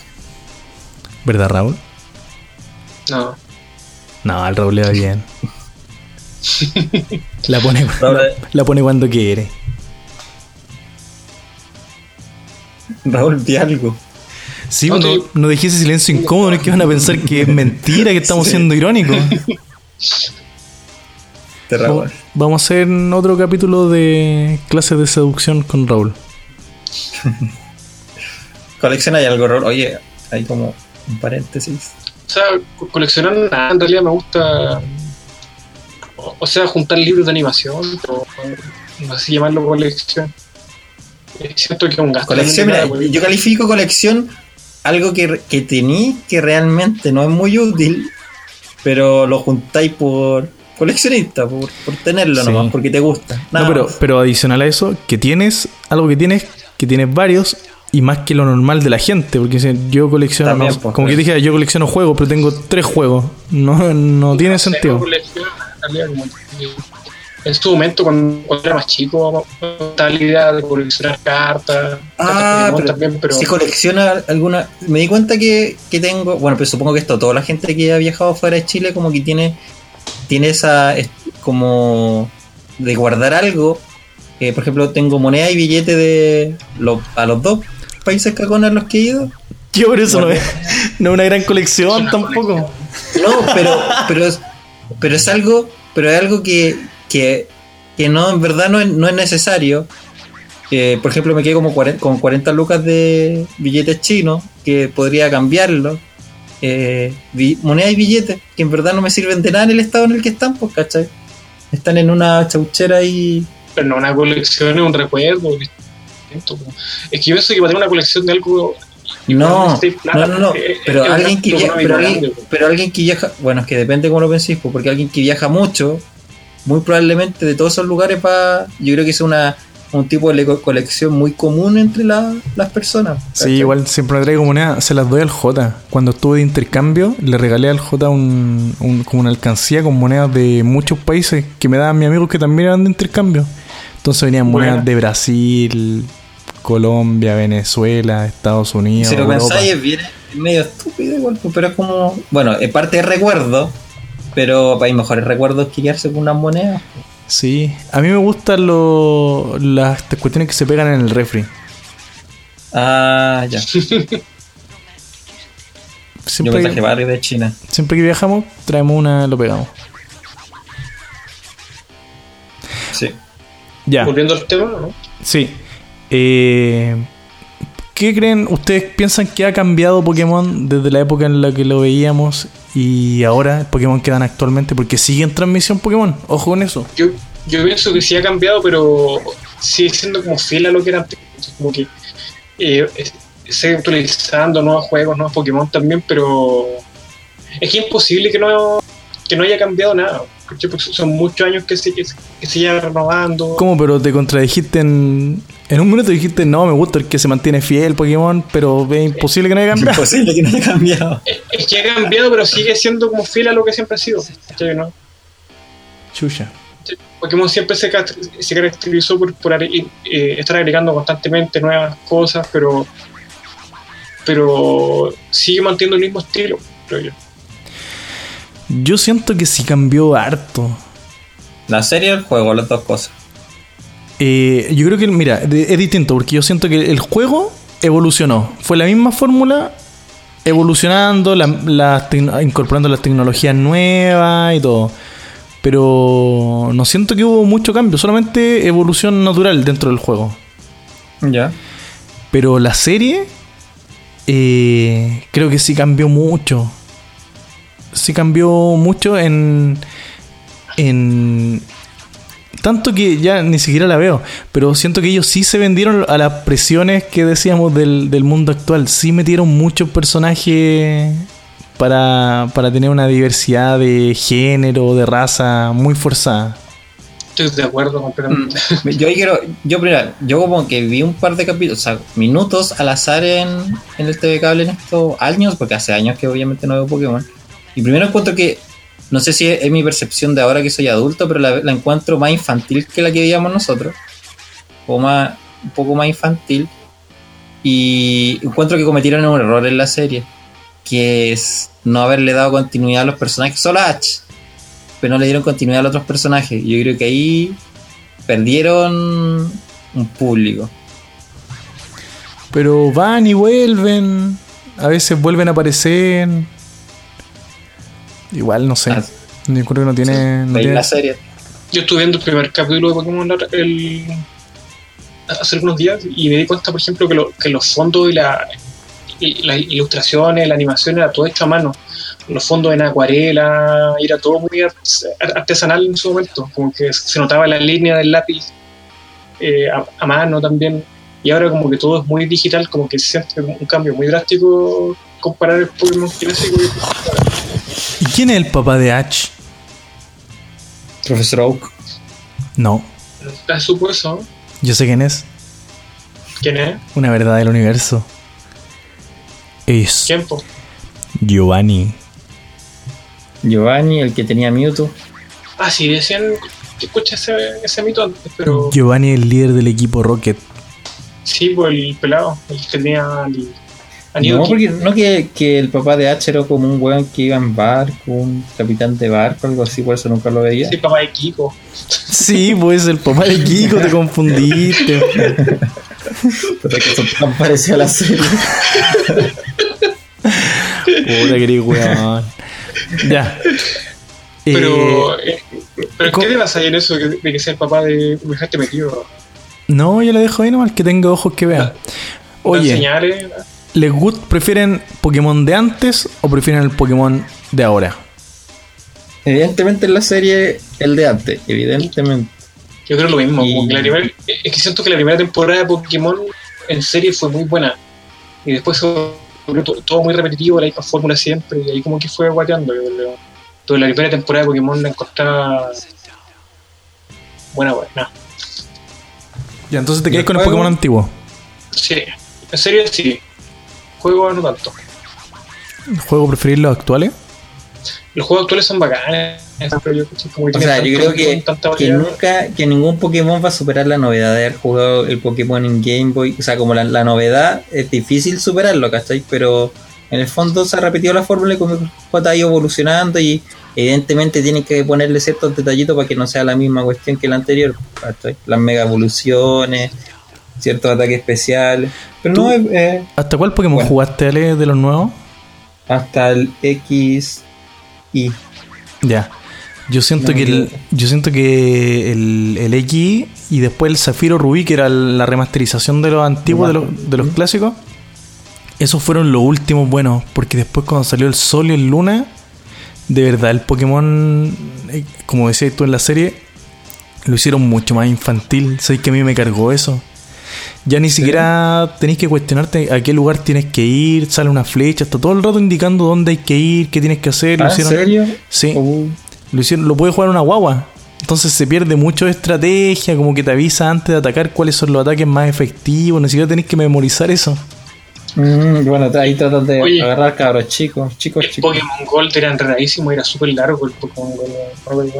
¿Verdad, Raúl? No. No, al Raúl le va bien. La pone, Raúl- la, la pone cuando quiere. Raúl, di algo. Sí, No, no, no dejé ese silencio incómodo, no es que van a pensar que es mentira, que estamos siendo irónicos. De Raúl. Vamos a hacer otro capítulo de clases de seducción con Raúl. [laughs] Colecciona y algo, Raúl. Oye, hay como un paréntesis. O sea, co- coleccionar nada, en realidad me gusta. O o sea, juntar libros de animación, pero no sé si llamarlo colección. Eh, Siento que es un gasto. Colección, también mira, de nada, yo califico colección algo que, que tení que realmente no es muy útil, pero lo juntáis por coleccionista, por, por tenerlo Sí. nomás, porque te gusta. Nada no, pero, más. pero adicional a eso, que tienes, algo que tienes, que tienes varios y más que lo normal de la gente, porque si yo colecciono, También, pues, como que pues. dijera, yo colecciono juegos, pero tengo tres juegos. No, no tiene No sentido. en que su momento, cuando, cuando era más chico, la idea de coleccionar cartas. Ah, cartas pero, también, pero si colecciona alguna... Me di cuenta que, que tengo... Bueno, pero supongo que esto, toda la gente que ha viajado fuera de Chile como que tiene, tiene esa... es- como de guardar algo. Eh, por ejemplo, tengo moneda y billete de... lo- a los dos países que con los que he ido. Yo por eso no es, no es una gran colección una tampoco. No, pero, pero, es, pero es algo, pero es algo que, que, que no, en verdad no es, no es necesario. Eh, por ejemplo, me quedé como 40, con 40 lucas de billetes chinos, que podría cambiarlo. Eh, moneda y billetes, que en verdad no me sirven de nada en el estado en el que están, pues, ¿cachai? Están en una chauchera y... pero no una colección, es un recuerdo. Distinto, Es que yo pienso que para tener una colección de algo. No, no, no, no, es- pero es un alguien que viaja, pero alguien, pero que viaja, bueno, es que depende cómo lo penséis, pues, porque alguien que viaja mucho, muy probablemente de todos esos lugares va, yo creo que es una un tipo de co- colección muy común entre la- las personas. Sí, ¿cachai? igual siempre me traigo moneda, se las doy al J. Cuando estuve de intercambio, le regalé al J un, un- como una alcancía con monedas de muchos países que me daban mis amigos que también eran de intercambio. Entonces venían monedas de Brasil, Colombia, Venezuela, Estados Unidos. Si lo pensáis es bien es medio estúpido igual, pues, pero es como, bueno, es parte de recuerdo, pero hay mejores recuerdos que quedarse con unas monedas. Sí, a mí me gustan lo- las cuestiones que se pegan en el refri. Ah, ya. [laughs] Yo Siempre, me traje de China. siempre que viajamos, traemos una, lo pegamos. Sí. Ya. Volviendo al tema, ¿no? Sí. Eh, ¿Qué creen? ¿Ustedes piensan que ha cambiado Pokémon desde la época en la que lo veíamos y ahora Pokémon que dan actualmente? Porque sigue en transmisión Pokémon. Ojo con eso. Yo, yo pienso que sí ha cambiado, pero sigue siendo como fiel a lo que era antes. Como que eh, sigue actualizando nuevos juegos, nuevos Pokémon también, pero es que es imposible que no, que no haya cambiado nada. Porque son muchos años que se, que, se- renovando. ¿Cómo? Pero te contradijiste en... En un minuto dijiste, no, me gusta el que se mantiene fiel Pokémon, pero es imposible que no haya cambiado. Imposible que no haya cambiado. Es, es que ha cambiado, pero sigue siendo como fiel a lo que siempre ha sido. ¿no? Chucha. Pokémon siempre se, ca- se caracterizó por, eh, estar agregando constantemente nuevas cosas, pero pero sigue manteniendo el mismo estilo, creo yo. Yo siento que sí cambió harto. La serie o el juego, las dos cosas. Eh, yo creo que, mira, es distinto porque yo siento que el juego evolucionó. Fue la misma fórmula evolucionando, la- incorporando las tecnologías nuevas y todo. Pero no siento que hubo mucho cambio, solamente evolución natural dentro del juego. Ya. Pero la serie eh, creo que sí cambió mucho. Sí cambió mucho en. en. Tanto que ya ni siquiera la veo. Pero siento que ellos sí se vendieron a las presiones que decíamos del, del mundo actual. Sí metieron muchos personajes para, para tener una diversidad de género, de raza muy forzada. Estoy de acuerdo completamente. Mm. Yo ahí quiero, yo primero, yo como que vi un par de capítulos, o sea, minutos al azar en, en el TV Cable en estos años, porque hace años que obviamente no veo Pokémon. Y primero encuentro que, no sé si es, mi percepción de ahora que soy adulto, pero la, encuentro más infantil que la que veíamos nosotros. O más, un poco más infantil. Y encuentro que cometieron un error en la serie, que es no haberle dado continuidad a los personajes, solo a Ash, pero no le dieron continuidad a los otros personajes. Yo creo que ahí perdieron un público. Pero van y vuelven. A veces vuelven a aparecer. Igual, no sé. Ah, Yo creo que no tiene. no tiene- la serie. Yo estuve viendo el primer capítulo de Pokémon el, hace algunos días y me di cuenta, por ejemplo, que, lo- que los fondos y, la, y las ilustraciones, la animación era todo hecho a mano. Los fondos en acuarela, era todo muy art- artesanal en su momento. Como que se notaba la línea del lápiz eh, a, a mano también. Y ahora como que todo es muy digital, como que se siente un cambio muy drástico comparar el Pokémon clásico y ¿Y quién es el papá de Ash? Profesor Oak. No, el supuesto. yo sé quién es. ¿Quién es? Una verdad del universo. Es ¿Tiempo? Giovanni. Giovanni, el que tenía Mewtwo. Ah, sí, decían que escuché ese, ese mito antes, pero Giovanni es el líder del equipo Rocket. sí, pues el pelado, el que tenía No, porque no que, que el papá de H era como un weón que iba en barco, un capitán de barco, algo así, por eso nunca lo veía. Sí, papá de Kiko. Sí, pues el papá de Kiko, te confundiste. [laughs] Pero que son tan parecido a la serie. Puta que eres weón. Ya. Pero, Eh, eh, pero ¿cómo- ¿qué te pasa ahí en eso de, de que sea el papá de me dejaste metido? no, yo lo dejo ahí nomás, que tenga ojos que vea. ¿Dan Oye, señales? ¿Les gust prefieren Pokémon de antes o prefieren el Pokémon de ahora? Evidentemente en la serie el de antes, evidentemente. Yo creo lo mismo. Y- como que la primera- es que siento que la primera temporada de Pokémon en serie fue muy buena. Y después se volvió to- todo muy repetitivo, la misma fórmula siempre. Y ahí como que fue guateando. yo creo. Entonces la primera temporada de Pokémon la encontraba buena, buena. Ya, entonces te ¿Y quedas con el? Pokémon antiguo. Sí, en serio sí. Juego no tanto. ¿El juego preferir los actuales? Los juegos actuales son bacanes. pero yo, como que O sea, tienen yo tanto creo que, nunca, que ningún Pokémon va a superar la novedad de haber jugado el Pokémon en Game Boy. O sea, como la, la novedad es difícil superarlo, ¿cachai? Pero en el fondo se ha repetido la fórmula y como ha ido evolucionando y evidentemente tienen que ponerle ciertos detallitos para que no sea la misma cuestión que la anterior, ¿cachai? Las mega evoluciones, ciertos ataques especiales. Pero no es eh, ¿Hasta cuál Pokémon Bueno. jugaste, Ale, de los nuevos? hasta el X y Ya. Yo siento No, que el, yo- siento que el, el X y después el Zafiro Rubí, que era la remasterización de los antiguos, de los, de los clásicos, esos fueron los últimos buenos. Porque después cuando salió el Sol y el Luna, de verdad el Pokémon, eh, como decías tú en la serie, lo hicieron mucho más infantil. Sabes que a mí me cargó eso. Ya ni siquiera tenéis que cuestionarte a qué lugar tienes que ir, sale una flecha, está todo el rato indicando dónde hay que ir, qué tienes que hacer. lo ¿Ah, ¿En hicieron- serio? Sí. Uh, Lo hicieron, lo puede jugar una guagua. Entonces se pierde mucho de estrategia, como que te avisa antes de atacar cuáles son los ataques más efectivos. Ni siquiera tenés que memorizar eso. mm, bueno, ahí tratan de Oye. agarrar cabros chicos, chicos, El chicos. Pokémon Gold era enredadísimo, era súper largo el Pokémon Gold.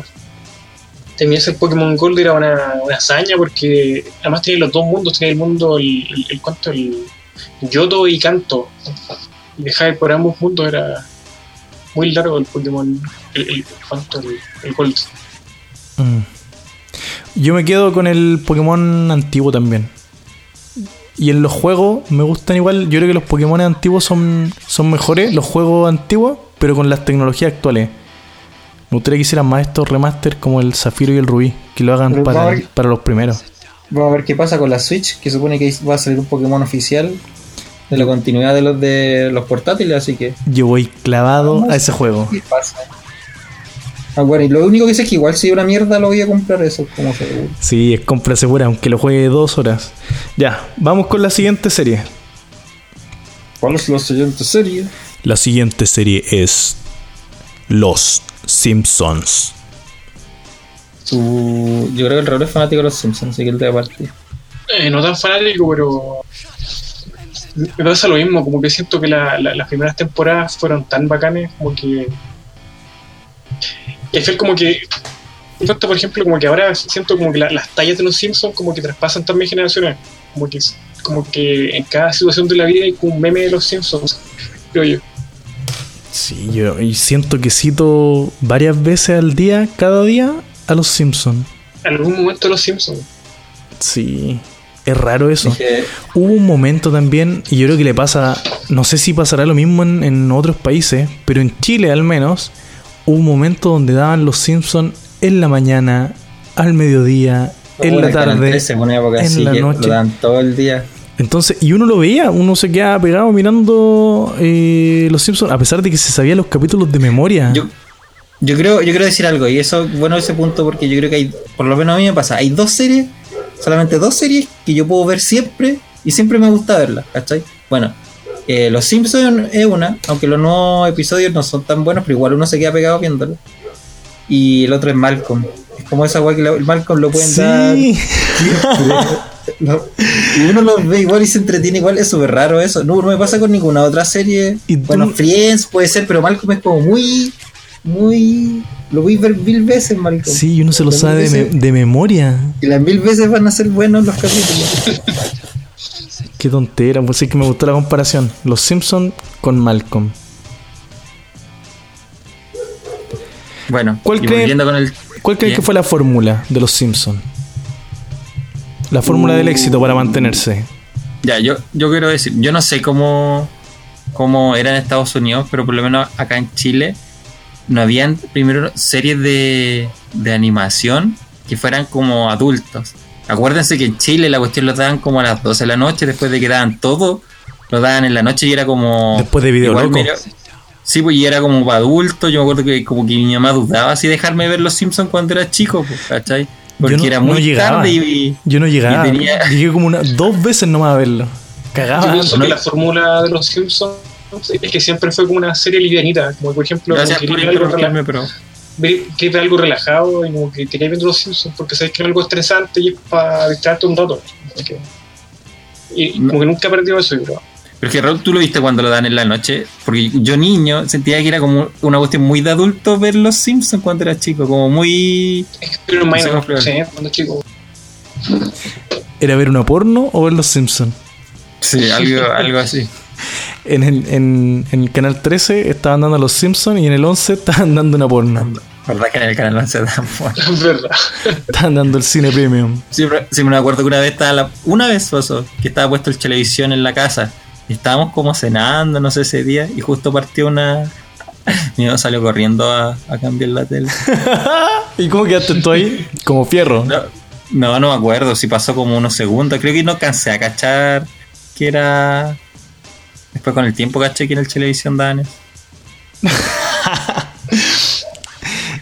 No me acuerdo. Tenía ese Pokémon Gold era una, una hazaña porque además tenía los dos mundos, tenía el mundo, el, el, el el Yoto y Kanto. Y dejar por ambos mundos era muy largo el Pokémon, el, el, el, el Gold. Mm. Yo me quedo con el Pokémon antiguo también. Y en los juegos me gustan igual. Yo creo que los Pokémon antiguos son, son mejores, los juegos antiguos, pero con las tecnologías actuales. Me gustaría que hicieran más estos remaster como el Zafiro y el Rubí, que lo hagan para, ver- para los primeros. Vamos a ver qué pasa con la Switch, que supone que va a salir un Pokémon oficial de la continuidad de los de los portátiles, así que. Yo voy clavado a ese juego. ¿Qué pasa? Ah, bueno, y lo único que sé es que igual si una mierda lo voy a comprar eso, como seguro. Sí, es compra segura, aunque lo juegue dos horas. Ya, vamos con la siguiente serie. ¿Cuál es la siguiente serie? La siguiente serie es Los Simpsons. Tú- yo creo que el Raúl es fanático de los Simpsons, así que él te partir. Eh, no tan fanático, pero me pasa lo mismo, como que siento que la- la- las primeras temporadas fueron tan bacanes, como que... Final como que... Esto, por ejemplo, como que ahora siento como que la- las tallas de los Simpsons como que traspasan también generaciones. Como que, como que en cada situación de la vida hay como un meme de los Simpsons, creo yo. Sí, yo y siento que cito varias veces al día, cada día, a Los Simpsons. En algún momento los Simpsons. Sí, es raro eso. Dije, Hubo un momento también, y yo creo que le pasa, no sé si pasará lo mismo en, en otros países, pero en Chile al menos, hubo un momento donde daban los Simpsons en la mañana, al mediodía, en "Puta, la tarde. 13, una época en así la que noche. Lo dan todo el día. Entonces, y uno lo veía, uno se quedaba pegado mirando eh, los Simpsons, a pesar de que se sabía los capítulos de memoria. Yo, yo creo, yo quiero decir algo, y eso, bueno, ese punto, porque yo creo que hay, por lo menos a mí me pasa, hay dos series, solamente dos series que yo puedo ver siempre, y siempre me gusta verlas, ¿cachai? Bueno, eh, Los Simpsons es una, aunque los nuevos episodios no son tan buenos, pero igual uno se queda pegado viéndolo. Y el otro es Malcolm. Como esa weá que el Malcolm lo pueden dar sí. [laughs] Lo- y uno lo ve igual y se entretiene igual, es súper raro eso. No, no me pasa con ninguna otra serie. Bueno, Friends puede ser, pero Malcolm es como muy, muy... Lo voy a ver mil veces, Malcolm. Sí, y uno se lo sabe de, me- veces. de memoria. Y las mil veces van a ser buenos los capítulos. Qué tontera, pues sí que me gustó la comparación. Los Simpsons con Malcolm. Bueno, ¿Cuál y creen- volviendo con el... ¿Cuál crees que fue la fórmula de los Simpsons? La fórmula del éxito para mantenerse. Ya, yo, yo quiero decir, yo no sé cómo, cómo era en Estados Unidos, pero por lo menos acá en Chile no habían primero series de, de animación que fueran como adultos. Acuérdense que en Chile la cuestión lo daban como a las 12 de la noche, después de que daban todo, lo daban en la noche y era como... Después de Video igual Loco. medio- sí, pues y era como para adultos. Yo me acuerdo que como que mi mamá dudaba si dejarme ver Los Simpsons cuando era chico, pues, ¿cachai? Porque no- era no muy llegaba. tarde y... Yo no llegaba. Tenía- [laughs] Llegué como una, dos veces nomás a verlo. Yo Cagaba. pienso ¿no? que la fórmula de los Simpsons es que siempre fue como una serie livianita, como por ejemplo, Gracias por que quería algo, interrumpirme, pero... ver algo relajado y como que quería viendo los Simpsons porque sabes que es algo estresante y es para distraerte un rato. Así que- y y No. como que nunca he perdido eso, yo creo. Pero es que Raúl, tú lo viste cuando lo dan en la noche, porque yo niño sentía que era como una cuestión muy de adulto ver los Simpsons cuando era chico, como muy... Pero No sé sí, cuando chico. ¿Era ver una porno o ver los Simpsons? Sí, algo, algo así. [laughs] En el, en, en el canal 13 estaban dando los Simpsons y en el 11 estaban dando una porno. ¿Verdad que en el canal no se dan por- Es verdad. Estaban dando el cine premium. Siempre, siempre me acuerdo que una vez estaba la- una vez pasó que estaba puesto el televisión en la casa estábamos como cenando, no sé ese día, y justo partió una... [laughs] Mi mamá salió corriendo a, a cambiar la tele. [laughs] ¿Y cómo quedaste tú ahí? Como fierro. No, no, no me acuerdo si pasó como unos segundos. Creo que no cansé a cachar que era. Después con el tiempo caché que en el televisión daban eso. [laughs]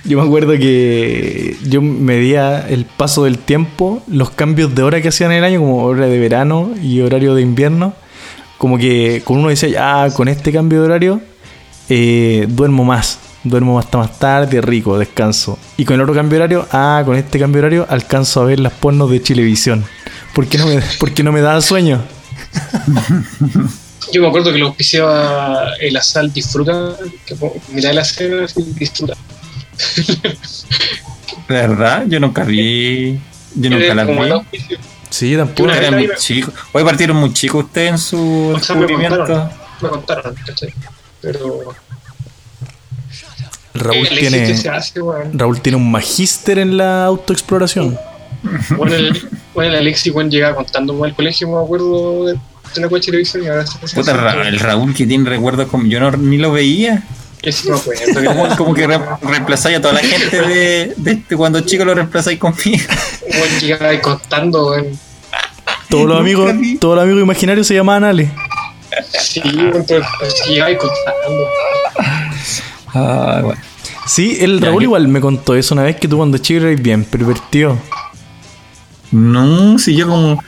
Yo me acuerdo que yo medía el paso del tiempo, los cambios de hora que hacían en el año, como hora de verano y horario de invierno. Como que con uno decía, ah, con este cambio de horario eh, duermo más, duermo hasta más tarde, rico, descanso. Y con el otro cambio de horario, ah, con este cambio de horario alcanzo a ver las pornos de Chilevisión. ¿Por qué no me, [laughs] por qué no me daba sueño? [laughs] Yo me acuerdo que lo auspiciaba el Asal Disfruta, que mirá la escena y disfruta. [laughs] ¿De verdad? Yo nunca vi. Yo nunca el vi. Sí, tampoco. Muy chicos. Hoy partieron muy chicos ustedes en su O sea, me contaron, me contaron. Pero Raúl que tiene, hace. Raúl tiene un magíster en la autoexploración. [laughs] Bueno, el, bueno, el Alexi weón, llegaba contando con el colegio, me acuerdo de, de la de televisión y ahora se hace Puta, así, Ra- el Raúl que tiene recuerdos como yo no, ni lo veía. acuerdo, que [laughs] Como, como que re- reemplazáis a toda la gente de, de este, cuando chico lo reemplazáis conmigo. weón llegaba ahí contando, weón. Todos los [laughs] amigos, todos los amigos imaginarios se llamaban Ale. Sí, ahí contando. Ah, bueno. Sí, el Ya, Raúl yo- igual me contó eso una vez que tú cuando chico eras bien pervertido. No, si yo como.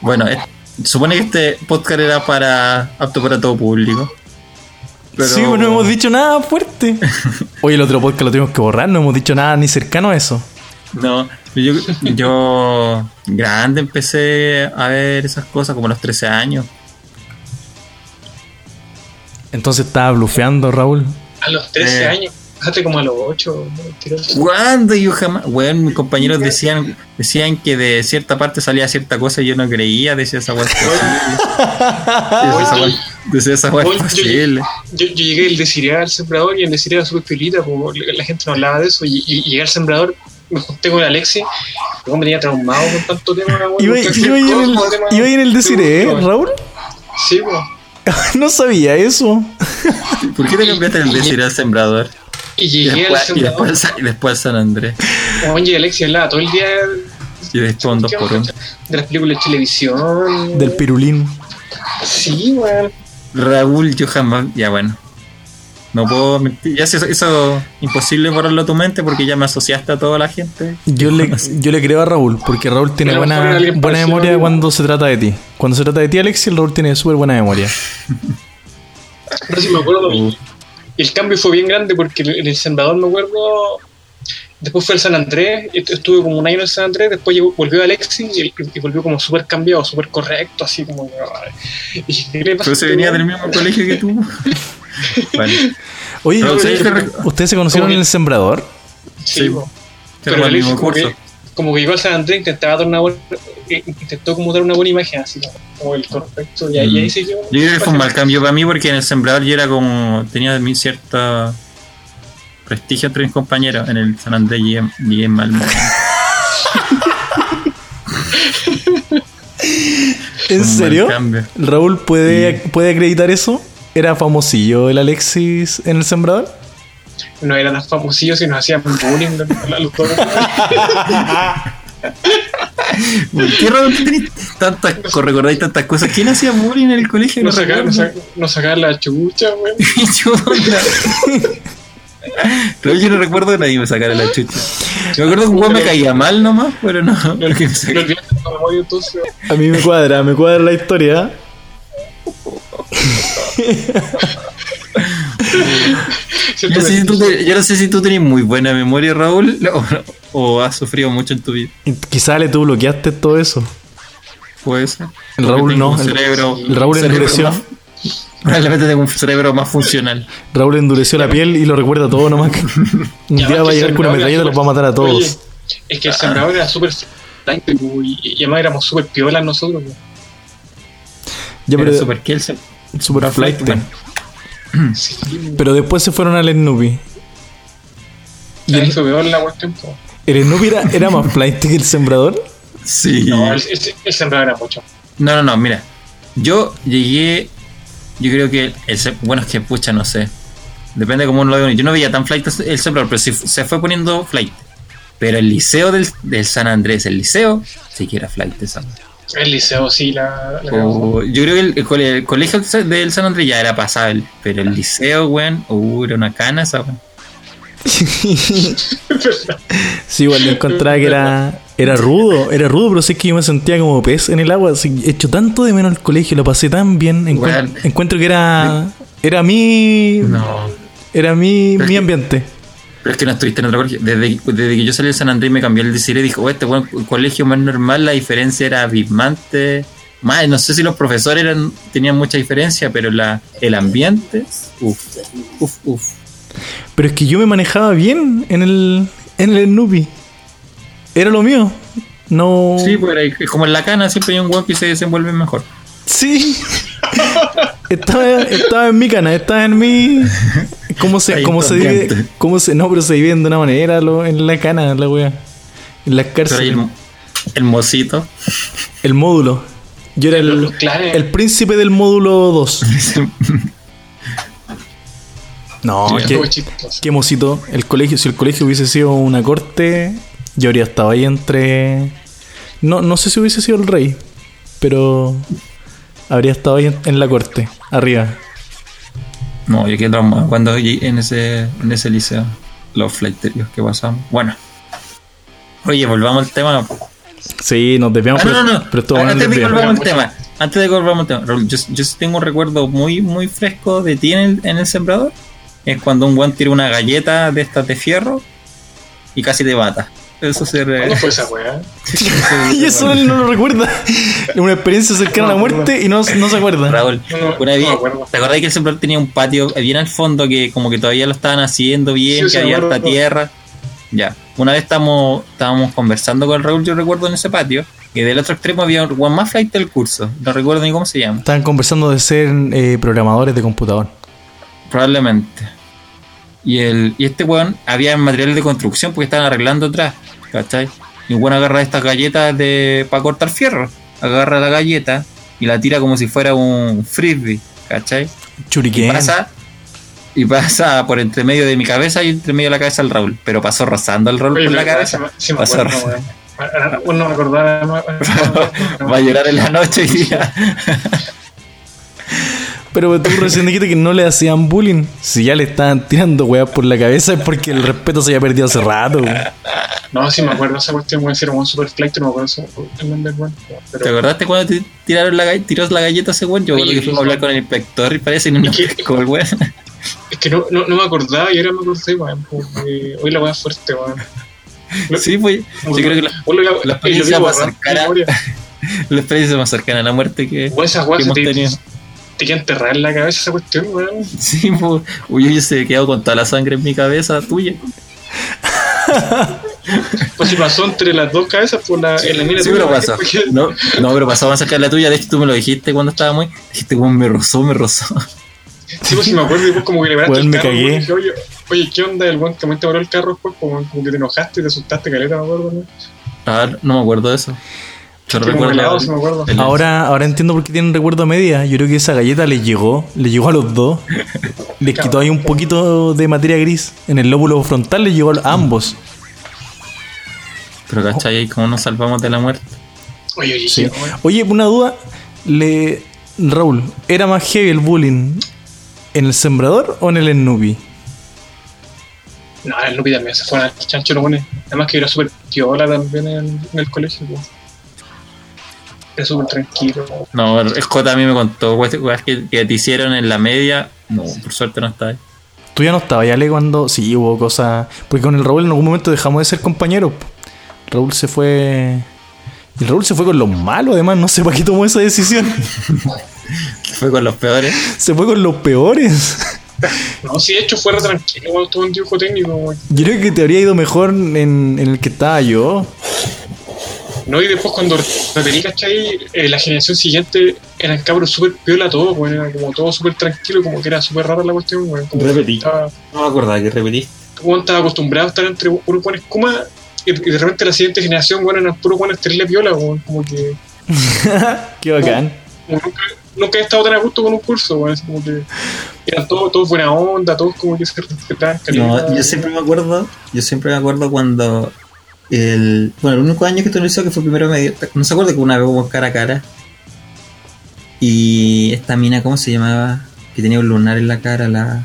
Bueno, es- supone que este podcast era para apto para todo público. Pero- Sí, pues no hemos dicho nada fuerte. [laughs] Oye, el otro podcast lo tuvimos que borrar, no hemos dicho nada ni cercano a eso. No, yo, yo grande empecé a ver esas cosas como a los 13 años. Entonces estaba blufeando, Raúl. A los 13 Eh. años. Fíjate como a los 8. ¿Cuándo? Yo jamás. Bueno, mis compañeros decían decían que de cierta parte salía cierta cosa y yo no creía. Decía esa posible. Decía esa yo- posible. Yo, yo llegué el Desiree al sembrador y el Desiree era súper piolita, como la gente no hablaba de eso. Y, y- y llegué al sembrador, me junté con Alexi, luego me tenía traumado con tanto tema. weón, Iba, en el, iba ahí en el Desiree, ¿eh. Raúl? Sí, pues. [laughs] No sabía eso. ¿Por qué te cambiaste el decir al sembrador? Y Y llegué al después, y sembrador, después, y después San Andrés. y Alexi hablaba todo el día Y después un 2 por 1 de las películas de televisión. Del pirulín. Sí, weón. Raúl, yo jamás. Ya bueno. No puedo mentir. Ya eso, eso imposible borrarlo a tu mente porque ya me asociaste a toda la gente. Yo le, [laughs] yo le creo a Raúl, porque Raúl tiene buena, buena memoria cuando se trata de ti. Cuando se trata de ti, Alexis, el Raúl tiene súper buena memoria. No sé si me acuerdo. Y el cambio fue bien grande porque en el sembrador, me acuerdo. Después fue el San Andrés, est- estuve como un año en el San Andrés, después volvió Alexis y, y volvió como súper cambiado, súper correcto, así como. Y dije, ¿qué le pasa Pero se venía del mismo colegio que tú. [laughs] bueno, Oye, ¿ustedes, ¿sabes qué? ¿ustedes se conocieron en que- el sembrador? Sí, pero el mismo como que, como que llegó al San Andrés intentaba dar una buena, eh, intentó como dar una buena imagen, así como, el correcto, y ahí, Mm. ahí se. Yo creo que fue un mal cambio para mí porque en el sembrador yo era como. tenía de mí cierta prestigio entre mis compañeros. En el San Andrés llegué, llegué [laughs] mal. ¿En serio? ¿Raúl puede, puede acreditar eso? ¿Era famosillo el Alexis en el sembrador? No eran tan famosillos y nos hacían bullying a los dos. ¿Por qué tantas, recordáis tantas cosas? ¿Quién hacía bullying en el colegio? Nos sacaban, nos recuerdo. sacaban- nos sacaban la chucha, weón. [laughs] Yo no- yo no recuerdo de nadie me sacara la chucha. Yo me acuerdo que un weón me caía mal nomás, pero no. No, no. A mí me cuadra, me cuadra la historia. Yo ¿Cierto no, sé si tú te- yo no sé si tú tenés muy buena memoria, Raúl, o, o has sufrido mucho en tu vida. Quizá le tú bloqueaste todo eso. Puede ser. El Raúl no, el- cerebro, el Raúl endureció. Probablemente tengo un cerebro más funcional. Raúl endureció la piel y lo recuerda todo nomás. [laughs] Un día va a llegar el con una metralla y los va a matar a súper- todos. Oye, es que el sembrador era súper y, además éramos súper piolas nosotros. Ya, Era pero super Kelsen. Super flight. Bueno. Sí, Pero después se fueron al Snoopy. ¿Y el, peor la cuestión. el Snoopy era, era más [laughs] flight que el sembrador? Sí. No, el, el- el sembrador era mucho. No, no, no, mira. Yo llegué. Yo creo que. El, bueno, es que pucha, no sé. Depende de cómo uno lo vea. Yo no veía tan flight el sembrador, pero sí se fue poniendo flight. Pero el liceo del, del San Andrés, el liceo, sí que era flight esa. El liceo, sí, la. yo creo que el, el cole- el colegio del San Andrés ya era pasable. Pero el liceo, weón, uh, era una cana esa, weón. [laughs] Sí, igual yo encontraba que era, era rudo, era rudo, pero sé que yo me sentía como pez en el agua. Así, he hecho tanto de menos el colegio, lo pasé tan bien. Encu-. Encuentro que era, era mi, No. era mi, mi que- ambiente. Pero es que no estuviste en otro colegio. Desde, desde que yo salí de San Andrés y me cambié el decir y dijo, "Oh, este buen colegio más normal, la diferencia era abismante. Más, no sé si los profesores eran, tenían mucha diferencia, pero la, el ambiente, uff, uff, uff. Pero es que yo me manejaba bien en el, en el Snoopy. Era lo mío. No. Sí, pues como en la cana siempre hay un hueón que se desenvuelve mejor. Sí. [laughs] estaba, estaba en mi cana, estaba en mi. ¿Cómo se, cómo se divide? ¿Cómo se, no, pero se dividen de una manera lo- en la cana, la wea. En las cárceles. el, el mocito. El módulo. Yo era el, el príncipe del módulo 2. No, Sí, qué, qué mocito. El colegio, si el colegio hubiese sido una corte, yo habría estado ahí entre. No, no sé si hubiese sido el rey, pero habría estado ahí en, la corte, arriba. No, yo quedé traumado cuando en ese, en ese liceo. Los flighterios que pasamos. Bueno. Oye, volvamos al tema. Sí, nos desviamos, Ah, no, pero, no, no. pero el Antes de volvamos al tema. antes de que volvamos al tema, Raúl, yo, yo tengo un recuerdo muy, muy fresco de ti en el, en el sembrador. Es cuando un guan tira una galleta de estas de fierro y casi te mata. Eso se re- ¿Cuándo fue esa weá? [laughs] y eso él no lo recuerda. Es una experiencia cercana a la muerte y no, no se acuerda. Raúl, una vez. ¿te acordás que el sembrador tenía un patio bien al fondo que como que todavía lo estaban haciendo bien, Sí, que había harta tierra? Ya, una vez estábamos, estábamos conversando con Raúl, yo recuerdo en ese patio, y del otro extremo había un guan más flight del curso, no recuerdo ni cómo se llama. Estaban conversando de ser eh, programadores de computador. Probablemente. Y, el, y este weón había materiales de construcción porque estaban arreglando atrás. ¿Cachai? Y el weón agarra estas galletas de para cortar fierro. Agarra la galleta y la tira como si fuera un frisbee. ¿Cachai? Y Churiquén. pasa, y pasa por entre medio de mi cabeza y entre medio de la cabeza del Raúl. Pero pasó rozando el Raúl Oye, por la cabeza. sí me- sí me Pasó acuerdo, rozando. weón. No me [laughs] acordaba. Va a llorar en la noche y día. [laughs] Pero tú recién dijiste que no le hacían bullying. Si ya le estaban tirando weas por la cabeza es porque el respeto se había perdido hace rato. weón. No, sí me acuerdo esa cuestión, weón. Si era un super flight, no me acuerdo ese- el nombre, weón. ¿Te acordaste cuando te tiraron la, tiró la galleta a ese weón? Yo creo que fuimos a hablar con el inspector y parece que no nos como el weón. es que no, no, no me acordaba y ahora me acordé, weón. Porque hoy la weá es fuerte, weón. Sí, pues. Yo creo que la, la, experiencia más cercana- [laughs] la experiencia más cercana a la muerte que, esas que hemos te, tenido. Te queda enterrada en la cabeza esa cuestión, weón. Sí, pues. Uy, yo hubiese quedado con toda la sangre en mi cabeza tuya. Pues si pasó entre las dos cabezas, por la, en la mira Sí, pero pasó. porque- No, no, pero pasó más cerca de la tuya. De hecho, tú me lo dijiste cuando estaba muy. Dijiste como me rozó, me rozó. Sí, pues si me acuerdo, y después como que le paraste el me carro, y dije, oye, oye, ¿qué onda? El weón que también te paró el carro después, como, como que te enojaste y te asustaste, caleta, me acuerdo, ¿no? Ah, no me acuerdo de eso. Yo Como recuerdo. helado, sí me acuerdo. el- Ahora, ahora entiendo por qué tienen recuerdo a media. Yo creo que esa galleta les llegó, les llegó a los dos. Les quitó ahí un poquito de materia gris. En el lóbulo frontal les llegó a ambos. Pero cachai, ahí cómo nos salvamos de la muerte. Oye, oye, Sí. Oye, una duda. Le... Raúl, ¿era más heavy el bullying en el sembrador o en el Snoopy? No, el Lupi también se fue al chancho, lo pone. Además que era súper piola también en, en el colegio, weón. Súper tranquilo. No, el J a mí me contó weas que, que te hicieron en la media. No, por suerte no está ahí. Tú ya no estabas, ya le cuando. Sí, hubo cosas. Porque con el Raúl en algún momento dejamos de ser compañeros. Raúl se fue. Y el Raúl se fue con los malos, además. No sé para qué tomó esa decisión. [laughs] Fue con los peores. se fue con los peores. [laughs] No, sí, de hecho fue re tranquilo cuando estuvo en dibujo técnico, weón. Yo creo que te habría ido mejor en, en el que estaba yo. No, y después cuando repetí, ¿cachai? Eh, la generación siguiente eran cabros súper piola todos, weón. Era como todo súper tranquilo, como que era súper rara la cuestión. Como que Repetí. Estaba, No me acordaba que repetí. estaba acostumbrado a estar entre puros buenos Kuma y, y de repente la siguiente generación, weón, eran puros buenos terrible piola, weón. Como que [laughs] Qué bacán. como nunca, nunca he estado tan a gusto con un curso. Así como que eran todos, todos buena onda, todos como que se respetaban. No, yo siempre me acuerdo, yo siempre me acuerdo cuando el, bueno, el único año que tú lo hizo que fue primero medio, no se acuerda que una vez hubo cara a cara y esta mina, ¿cómo se llamaba? Que tenía un lunar en la cara, la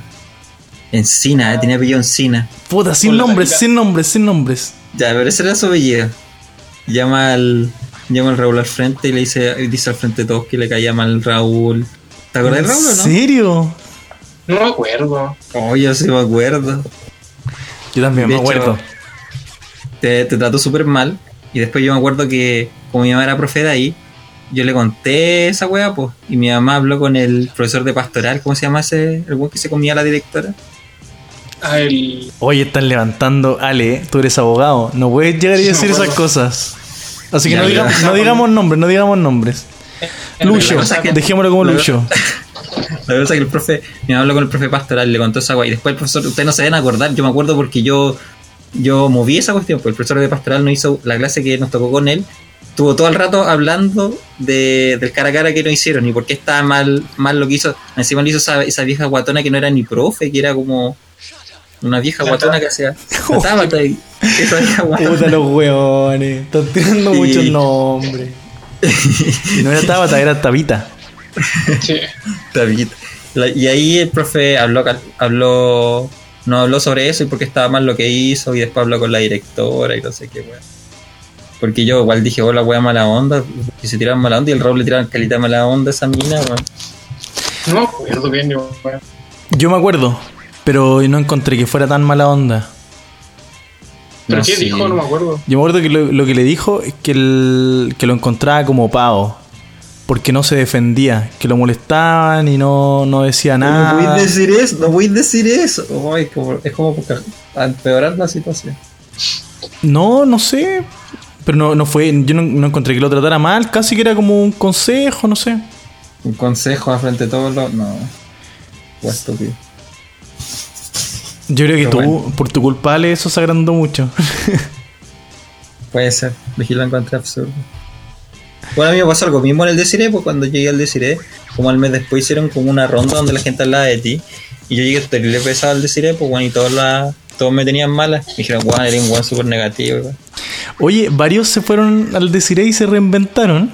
Encina, eh, tenía apellido Encina. Puta, sin nombres, sin nombres, sin nombres. Ya, pero ese era su apellido. Llama al, llama al Raúl al frente y le dice, dice al frente de todos que le caía mal Raúl. ¿Te acuerdas de Raúl o ¿En no? serio? No me acuerdo. Oh, yo sí me acuerdo. Yo también De me hecho, acuerdo. Te, te trató súper mal. Y después yo me acuerdo que, como mi mamá era profe de ahí, yo le conté esa weá, pues. Y mi mamá habló con el profesor de pastoral, ¿cómo se llama ese? El weón que se comía a la directora. Ah, el. Oye, están levantando. Ale, tú eres abogado. No puedes llegar y decir esas cosas. Así que no, digamos, no digamos nombres, no digamos nombres. Lucho, cosa es que- dejémoslo como Lucho. La verdad es que el profe, mi mamá habló con el profe pastoral, le contó esa weá. Y después el profesor, ustedes no se deben acordar, yo me acuerdo porque yo, yo moví esa cuestión, pues el profesor de pastoral no hizo la clase que nos tocó con él. Estuvo todo el rato hablando de, del cara a cara que no hicieron y por qué estaba mal, mal lo que hizo. Encima lo hizo esa, esa vieja guatona que no era ni profe, que era como una vieja guatona que hacía. La Tabata, y- [laughs] esa vieja guatona. Puta los hueones. Están tirando Sí. muchos nombres. [laughs] No era Tabata, era Tabita. [laughs] Sí. La- y ahí el profe habló, habló, no habló sobre eso y por qué estaba mal lo que hizo y después habló con la directora y no sé qué, weón. Porque yo igual dije, oh, la wea mala onda. Y se tiraban mala onda y el Raúl le tiraban calita mala onda a esa mina, weón. No acuerdo bien, yo, weón. Yo me acuerdo, pero no encontré que fuera tan mala onda. ¿Pero No, qué sí. dijo? No me acuerdo. Yo me acuerdo que lo, lo que le dijo es que, el- que lo encontraba como pavo. Porque no se defendía, que lo molestaban y no, no decía No nada. voy a decir eso, no voy a decir eso. Oh, es como, es como empeorar la situación. No, no sé. Pero no, no fue, yo no, no encontré que lo tratara mal, casi que era como un consejo, no sé. Un consejo a frente de todos los. No. Fue estúpido. Yo creo que Pero tú, bueno. por tu culpa, Ale, eso se agrandó mucho. [laughs] Puede ser. Dije lo encontré absurdo. Bueno, a mí me pasó algo mismo en el Desiree, pues cuando llegué al Desiree, como al mes después hicieron como una ronda donde la gente hablaba de ti. Y yo llegué terrible pesado al Desiree, pues bueno, y todos, la, todos me tenían malas. Me dijeron, guau, eres un guan súper negativo. weón". Oye, varios se fueron al Desiree y se reinventaron.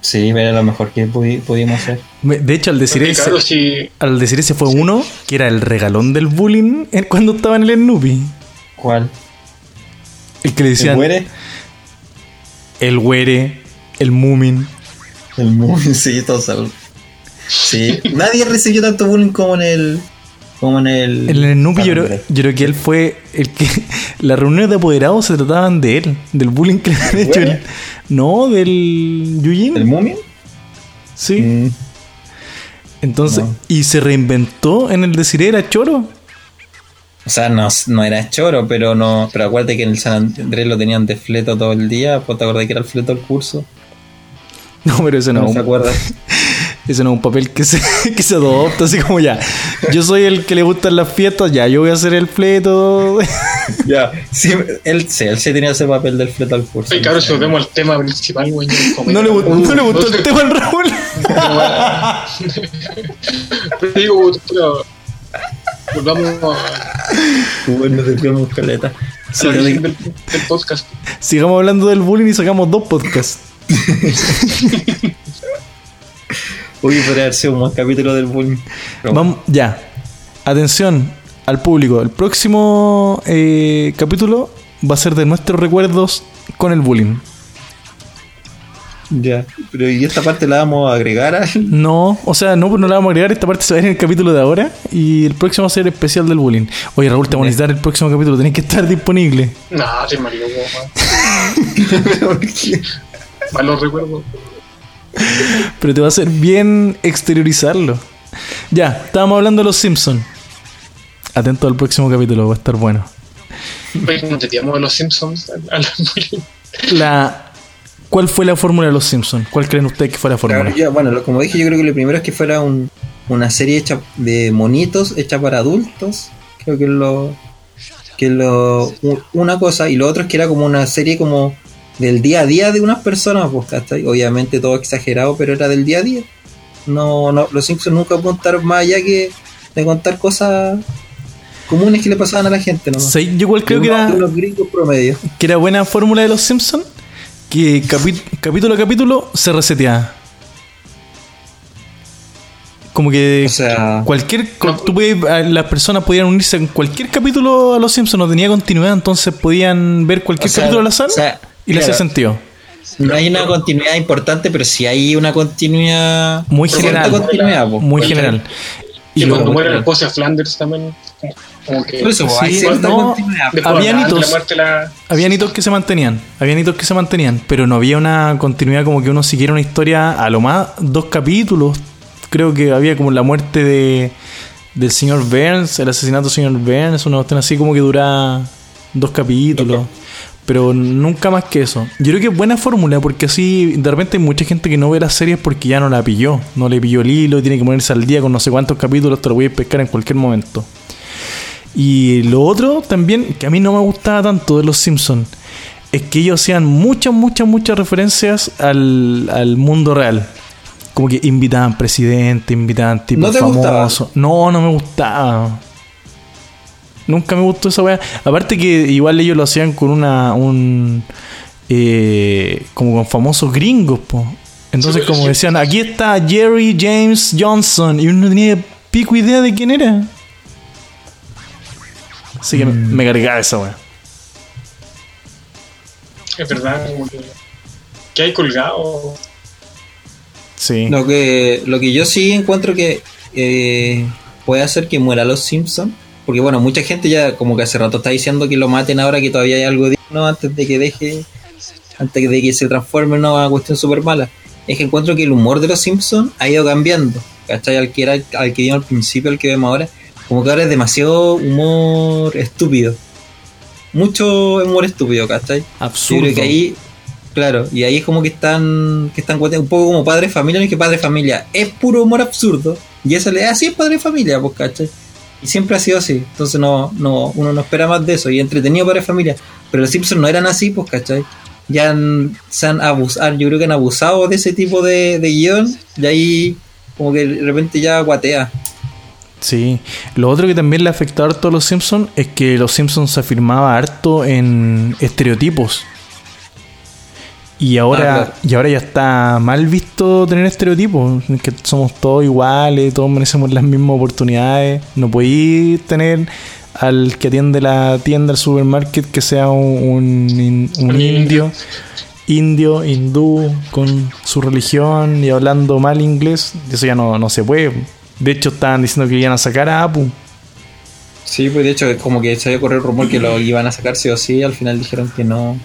Sí, era lo mejor que pudi- pudimos hacer. De hecho, al Desiree, claro, se, al Desiree se fue uno que era el regalón del bullying cuando estaba en el Snoopy. ¿Cuál? El que le ¿El decían güere? el güere, el Moomin. El muy, [laughs] sí, todos saben. Sí, nadie recibió tanto bullying como en el. Como en el. En el Snoopy yo creo, yo creo que él fue el que... [laughs] Las reuniones de apoderados se trataban de él, del bullying que le habían hecho. él. No, del Yujin. ¿El Mumia? Sí. Mm, Entonces, no. y se reinventó en el Desiree, era choro. O sea, no, no era choro, pero no. Pero acuérdate que en el San Andrés lo tenían de fleto todo el día. Pues te acordás que era el fleto del curso. No, pero ese no, No, es se [laughs] ese no es un papel que se, [laughs] que se adopta, así como ya. Yo soy el que le gustan las fiestas, ya, yo voy a hacer el fleto. [laughs] ya. Sí, él, sí, él sí tenía ese papel del fleto al curso. Oye, cabrón, si nos vemos al tema principal, güey. No le, gustó- no le gustó el tema al Raúl. Pero digo, pero volvamos a, Bueno, desviamos caleta. Sigamos hablando del bullying y sacamos dos podcasts. [laughs] Uy, podría haber sido un buen capítulo del bullying. Vamos, ya. Atención al público. El próximo eh, capítulo va a ser de nuestros recuerdos con el bullying. Ya. Pero ¿y esta parte la vamos a agregar al. No, o sea, no, pues no la vamos a agregar. Esta parte se va a ir en el capítulo de ahora. Y el próximo va a ser especial del bullying. Oye, Raúl, te vamos a necesitar el próximo capítulo. Tenés que estar disponible. Nah, te marido. [laughs] Malos recuerdos. Pero te va a hacer bien exteriorizarlo. Ya, estábamos hablando de los Simpsons. Atento al próximo capítulo, va a estar bueno. Desviamos de los Simpsons. La, ¿Cuál fue la fórmula de los Simpsons? ¿Cuál creen ustedes que fue la fórmula? Claro, ya, bueno, lo- como dije, yo creo que lo primero es que fuera un, una serie hecha de monitos, hecha para adultos. Creo que es lo. Que es lo. Una cosa, y lo otro es que era como una serie como del día a día de unas personas, pues, ¿cachai? Obviamente todo exagerado, pero era del día a día. No, no, los Simpsons nunca apuntaron más allá que de contar cosas comunes que le pasaban a la gente, ¿no? Sí, yo igual creo que era, los gringos promedio. que era buena fórmula de los Simpsons. Que capítulo a capítulo se reseteaba. Como que O sea, cualquier tú podías- a- las personas podían unirse en cualquier capítulo a los Simpsons, no tenía continuidad, entonces podían ver cualquier O sea, capítulo al azar o sea, y le claro. sentido. no hay una continuidad importante, pero sí hay una continuidad. Muy general. continuidad. Muy general. Y, cuando luego- muere la esposa de Flanders también. como- Como que. Por eso, Sí, hay cierta no, continuidad. había hitos. la muerte la. Habían hitos que se mantenían, habían hitos que se mantenían, pero no había una continuidad como que uno siguiera una historia a lo más dos capítulos. Creo que había como la muerte de del señor Burns, el asesinato del señor Burns, una cuestión así como que dura dos capítulos. Pero nunca más que eso. Yo creo que es buena fórmula porque así de repente hay mucha gente que no ve las series porque ya no la pilló. No le pilló el hilo, tiene que ponerse al día con no sé cuántos capítulos, te lo voy a pescar en cualquier momento. Y lo otro también, que a mí no me gustaba tanto de los Simpsons, es que ellos hacían muchas, muchas, muchas referencias al, al mundo real. Como que invitaban presidente, invitaban tipos ¿No te gustaba? famosos. No, no me gustaba. Nunca me gustó esa weá. Aparte que igual ellos lo hacían con una. un eh, como con famosos gringos, po. Entonces, como sí. decían, aquí está Jerry James Johnson. Y uno no tenía pico idea de quién era. Así que me- Mm. me cargaba esa weá. Es verdad, como que, que hay colgado. Sí. Lo que, lo que yo sí encuentro que eh, puede hacer que muera los Simpsons. Porque bueno, mucha gente ya como que hace rato está diciendo que lo maten ahora que todavía hay algo digno antes de que deje, antes de que se transforme en una cuestión súper mala. Es que encuentro que el humor de los Simpsons ha ido cambiando. ¿Cachai? Al que era al que vimos al principio, al que vemos ahora. Como que ahora es demasiado humor estúpido. Mucho humor estúpido, ¿cachai? Yo Absurdo. creo que ahí, claro, y ahí es como que están, que están un poco como padre familia, no es que padre familia es puro humor absurdo, y eso le así es padre familia, pues cachai. Y siempre ha sido así, entonces no, no, uno no espera más de eso, y entretenido padre de familia, pero los Simpsons no eran así, pues cachai. Ya han, se han abusado, yo creo que han abusado de ese tipo de, de guion, y ahí como que de repente ya guatea. Sí. Lo otro que también le afectó harto a los Simpsons es que los Simpsons se afirmaba harto en estereotipos. Y ahora, Ah, claro. y ahora ya está mal visto tener estereotipos, que somos todos iguales, todos merecemos las mismas oportunidades. No podéis tener al que atiende la tienda, el supermarket, que sea un, un in- un Un indio, indio, hindú, con su religión y hablando mal inglés. Eso ya no, no se puede. De hecho, estaban diciendo que iban a sacar a Apu. Sí, pues de hecho es como que se había corrido el rumor que lo iban a sacar sí o sí, al final dijeron que no.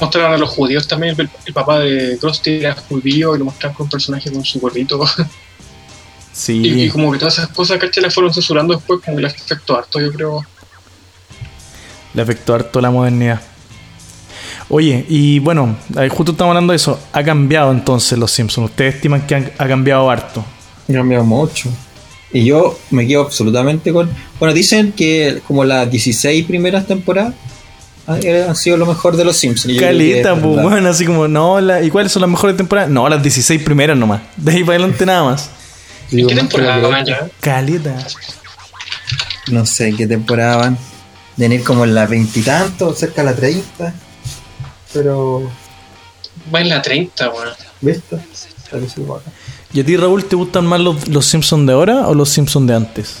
Mostraron a los judíos también. El, el papá de Krusty era judío y lo mostraron con un personaje con su gorrito. [laughs] Sí. y, y como que todas esas cosas, ¿cachai? Las fueron censurando después, como que las afectó harto, yo creo. Le afectó harto la modernidad. Oye, y bueno, ahí justo estamos hablando de eso. Ha cambiado entonces los Simpsons. ¿Ustedes estiman que han- ha cambiado harto? Ha cambiado mucho. Y yo me quedo absolutamente con. Bueno, dicen que como las 16 primeras temporadas han sido lo mejor de los Simpsons. Caleta, es pues, bueno, así como, no, la- ¿y cuáles son las mejores temporadas? No, las 16 primeras nomás. De ahí para adelante nada más. ¿En Digo, qué temporada van ya? Caleta. No sé en qué temporada van. De ir como en la veintitantos, cerca de la 30. Pero. Va en la 30, weón. ¿Viste? Vez igual. ¿Y a ti, Raúl, te gustan más los, los Simpsons de ahora o los Simpsons de antes?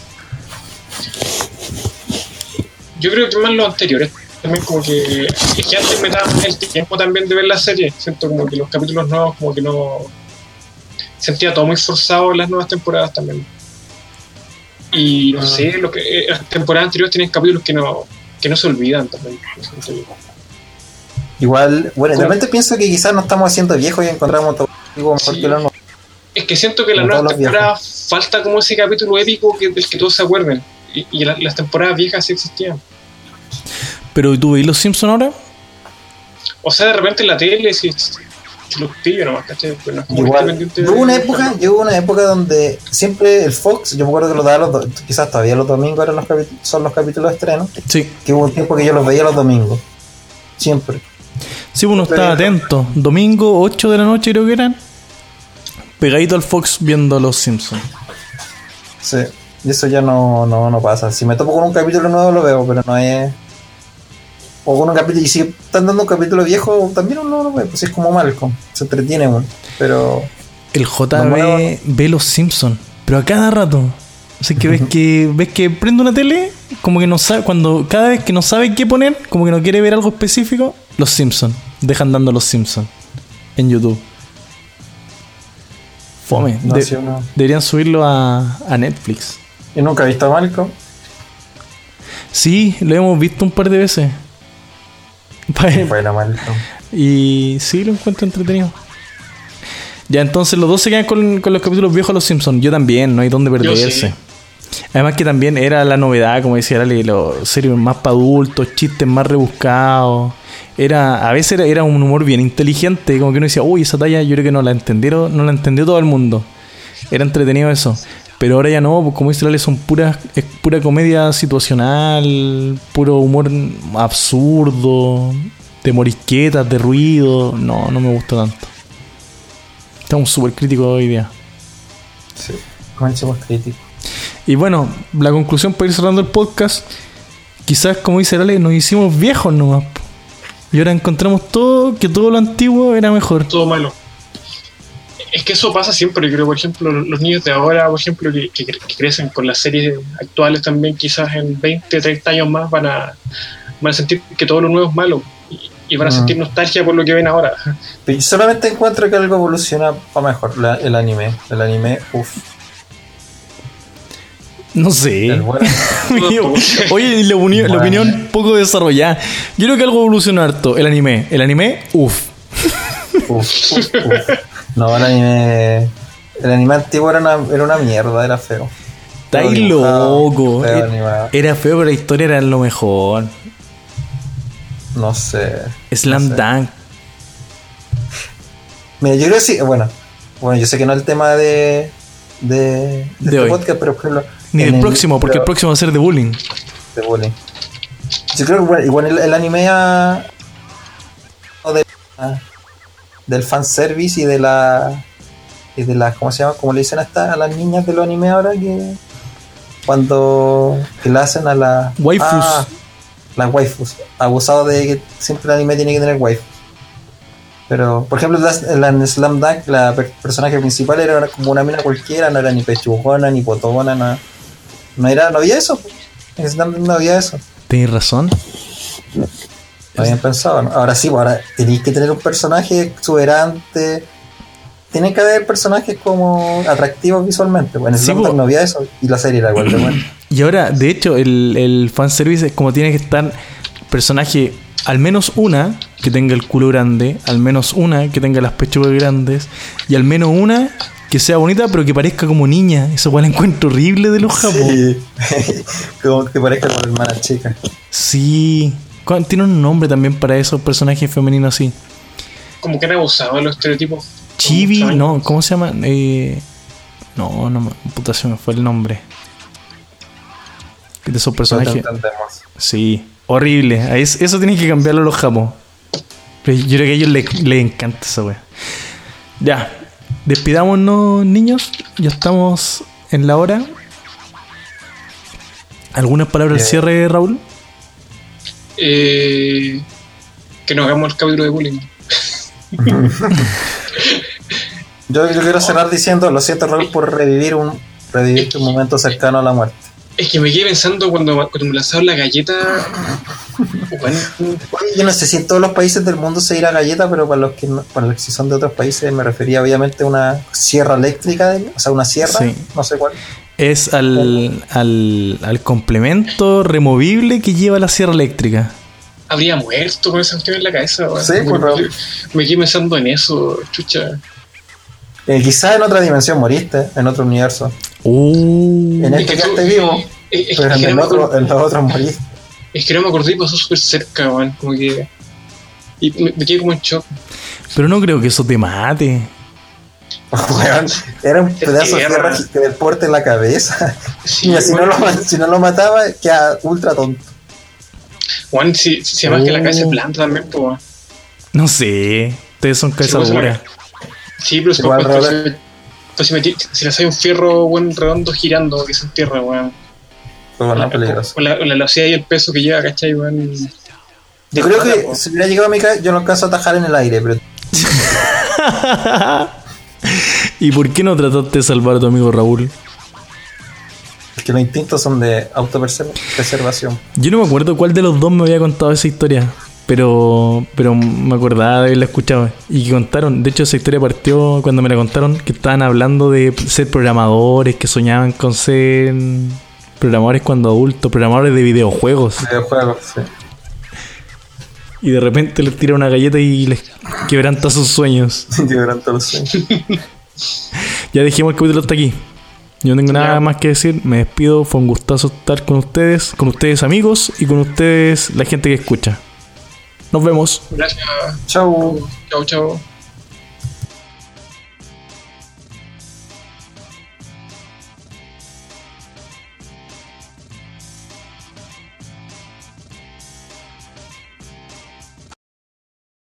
Yo creo que más los anteriores. También como que es que antes me daba el tiempo también de ver la serie. Siento como que los capítulos nuevos como que no... Sentía todo muy forzado en las nuevas temporadas también. Y no Ah. sé, lo que, eh, las temporadas anteriores tienen capítulos que no, que no se olvidan también. Igual, bueno, ¿Cómo? realmente pienso que quizás nos estamos haciendo viejos y encontramos todo mejor Sí. que lo. Es que siento que las todos los temporadas falta como ese capítulo épico que, del que todos se acuerden. Y, y la- las temporadas viejas sí existían. Pero ¿tú veis los Simpsons ahora? O sea, de repente en la tele sí, sí los pillo nomás, ¿cachai? Pero no Igual, hubo una época, yo hubo una época donde siempre el Fox, yo me acuerdo que lo daba los do- quizás todavía los domingos eran los capi- son los capítulos de estreno, Sí. que hubo un tiempo que yo los veía los domingos. Siempre. Sí, uno está atento. Domingo, 8 de la noche creo que eran. Pegadito al Fox viendo los Simpsons. Sí. Y eso ya no, no, no pasa. Si me topo con un capítulo nuevo lo veo, pero no es. O con un capítulo. Y si están dando un capítulo viejo, también uno lo ve. Pues es como Malcolm. Se entretiene uno. Pero. El J No, ve, los Simpsons, pero a cada rato. Así que ves que ves que prende una tele, como que no sabe, cuando cada vez que no sabe qué poner, como que no quiere ver algo específico, los Simpsons. Dejan dando los Simpsons en YouTube. Fome. No, De- sí, uno- Deberían subirlo a, a Netflix. Yo nunca he visto a Malcolm. Sí, lo hemos visto un par de veces. Bueno. [laughs] Y sí, lo encuentro entretenido. Ya, entonces los dos se quedan con, con los capítulos viejos de Los Simpsons. Yo también, no hay dónde perderse. sí. Además que también era la novedad, como decía Lali, los series más para adultos, chistes más rebuscados. Era, a veces era, era un humor bien inteligente, como que uno decía, uy, esa talla yo creo que no la entendieron, no la entendió todo el mundo. Era entretenido eso. Pero ahora ya no, como dice Lali, son puras, es pura comedia situacional, puro humor absurdo, de morisquetas, de ruido. No, no me gusta tanto. Estamos súper críticos hoy día. Sí. Comencemos crítico. Y bueno, la conclusión para ir cerrando el podcast, quizás como dice Ale, nos hicimos viejos nomás. Y ahora encontramos todo, que todo lo antiguo era mejor. todo malo. Es que eso pasa siempre, yo creo, por ejemplo, los niños de ahora, por ejemplo, que, que- que crecen con las series actuales también, quizás en 20, 30 años más van a, van a sentir que todo lo nuevo es malo. Y, y van a Mm. sentir nostalgia por lo que ven ahora. [laughs] Pero yo solamente encuentro que algo evoluciona para mejor, la- el anime. El anime, uff. No sé. Bueno. [laughs] [laughs] Oye, y la, opini- la opinión poco desarrollada. Yo creo que algo evolucionó harto. El anime. El anime, uff. Uf, uf, uf. No, el anime. El anime antiguo era una, era una mierda, era feo. Está Feo ahí dibujado, loco. feo Era, feo, pero la historia era lo mejor. No sé. Slam no sé. Dunk. Mira, yo creo que sí. Bueno, bueno yo sé que no es el tema de. De, de, De este hoy. podcast, pero por ejemplo. Ni en el el- próximo, porque el próximo va a ser de bullying. de bullying. Yo creo que bueno, igual el, el anime o de, del fanservice y de la y de la ¿cómo se llama? ¿Cómo le dicen a, las niñas de los animes ahora que cuando que le hacen a la Waifus. Ah, las waifus abusado de que siempre el anime tiene que tener waifus pero por ejemplo en la- en Slam Dunk la per- personaje principal era como una mina cualquiera no era ni pechugona ni potona no, no era no había eso en Slam Dunk no había eso Tienes razón. No habían pensado ¿no? ahora sí pues, ahora tenéis que tener un personaje exuberante tienen que haber personajes como atractivos visualmente pues en Sí. Dunk no había eso y la serie era igual de buena Y ahora, de hecho, el, el fanservice es como tiene que estar personaje, al menos una que tenga el culo grande, al menos una que tenga las pechugas grandes, y al menos una que sea bonita pero que parezca como niña. Eso igual encuentro horrible de los japos. Sí. [laughs] como que parezca como hermana chica Sí. ¿Cuál- Tiene un nombre también para esos personajes femeninos así. Como que han abusado de los estereotipos. Chibi, no, ¿cómo se llama? Eh, no, no, me- puta, se me fue el nombre. De esos personajes. Sí, horrible. Es- Eso tienen que cambiarlo los japos. Pero yo creo que a ellos les, les encanta esa wea. Ya, despidámonos, niños. Ya estamos en la hora. ¿Algunas palabras al Bien. cierre, Raúl? Eh, que nos hagamos el capítulo de bullying. [laughs] Yo, yo quiero cerrar diciendo, lo siento Raúl por revivir un revivir un momento cercano a la muerte. Es que me quedé pensando cuando, cuando me lanzaron la galleta. Bueno, Yo no sé si en todos los países del mundo se irá galleta, pero para los que no- para los que son de otros países me refería obviamente a una sierra eléctrica, o sea, una sierra, Sí. no sé cuál. Es al, al, al complemento removible que lleva la sierra eléctrica. habría muerto con esa cuestión en la cabeza. weón. Sí, Me- pues, Raúl. me quedé pensando en eso, chucha. Eh, quizás en otra dimensión moriste, en otro universo. Uh, En Es este que que tú- esté vivo, Es, es pero en que el no me otro, acordé, en los otros moriste. es que no me acordé y pasó súper cerca, weón. Como que. Y me, me quedé como en shock. pero no creo que eso te mate. [laughs] Era un pedazo de tierra. que del porte en la cabeza. Sí, Mira, si no, lo, [laughs] si no lo mataba, queda ultra tonto. Weón, si, si se llama que la cabeza es Oh. planta también, pues. weón. No sé. Ustedes son cabeza pues, dura. Sí, pero si, pues, pues, pues, si, metí- si le sale un fierro weón, redondo girando que se entierra, weón. Bueno, la, con la velocidad y el peso que lleva, ¿cachai, weón? Yo creo que si hubiera llegado a mi cabeza, yo no alcanzo a atajar en el aire, pero [laughs] ¿Y por qué no trataste de salvar a tu amigo Raúl? es que los instintos son de autopreservación. Yo no me acuerdo cuál de los dos me había contado esa historia. Pero, pero me acordaba de haberla escuchado. Y que contaron, de hecho esa historia partió cuando me la contaron, que estaban hablando de ser programadores, que soñaban con ser programadores cuando adultos, programadores de videojuegos. Videojuegos, sí. Y de repente les tira una galleta y les quebranta sus sueños. [laughs] Quebrando los sueños. Ya dejemos el capítulo hasta aquí. Yo no tengo nada más que decir. Me despido. Fue un gustazo estar con ustedes, con ustedes amigos y con ustedes la gente que escucha. Nos vemos. Gracias. Chau. Chao, chao.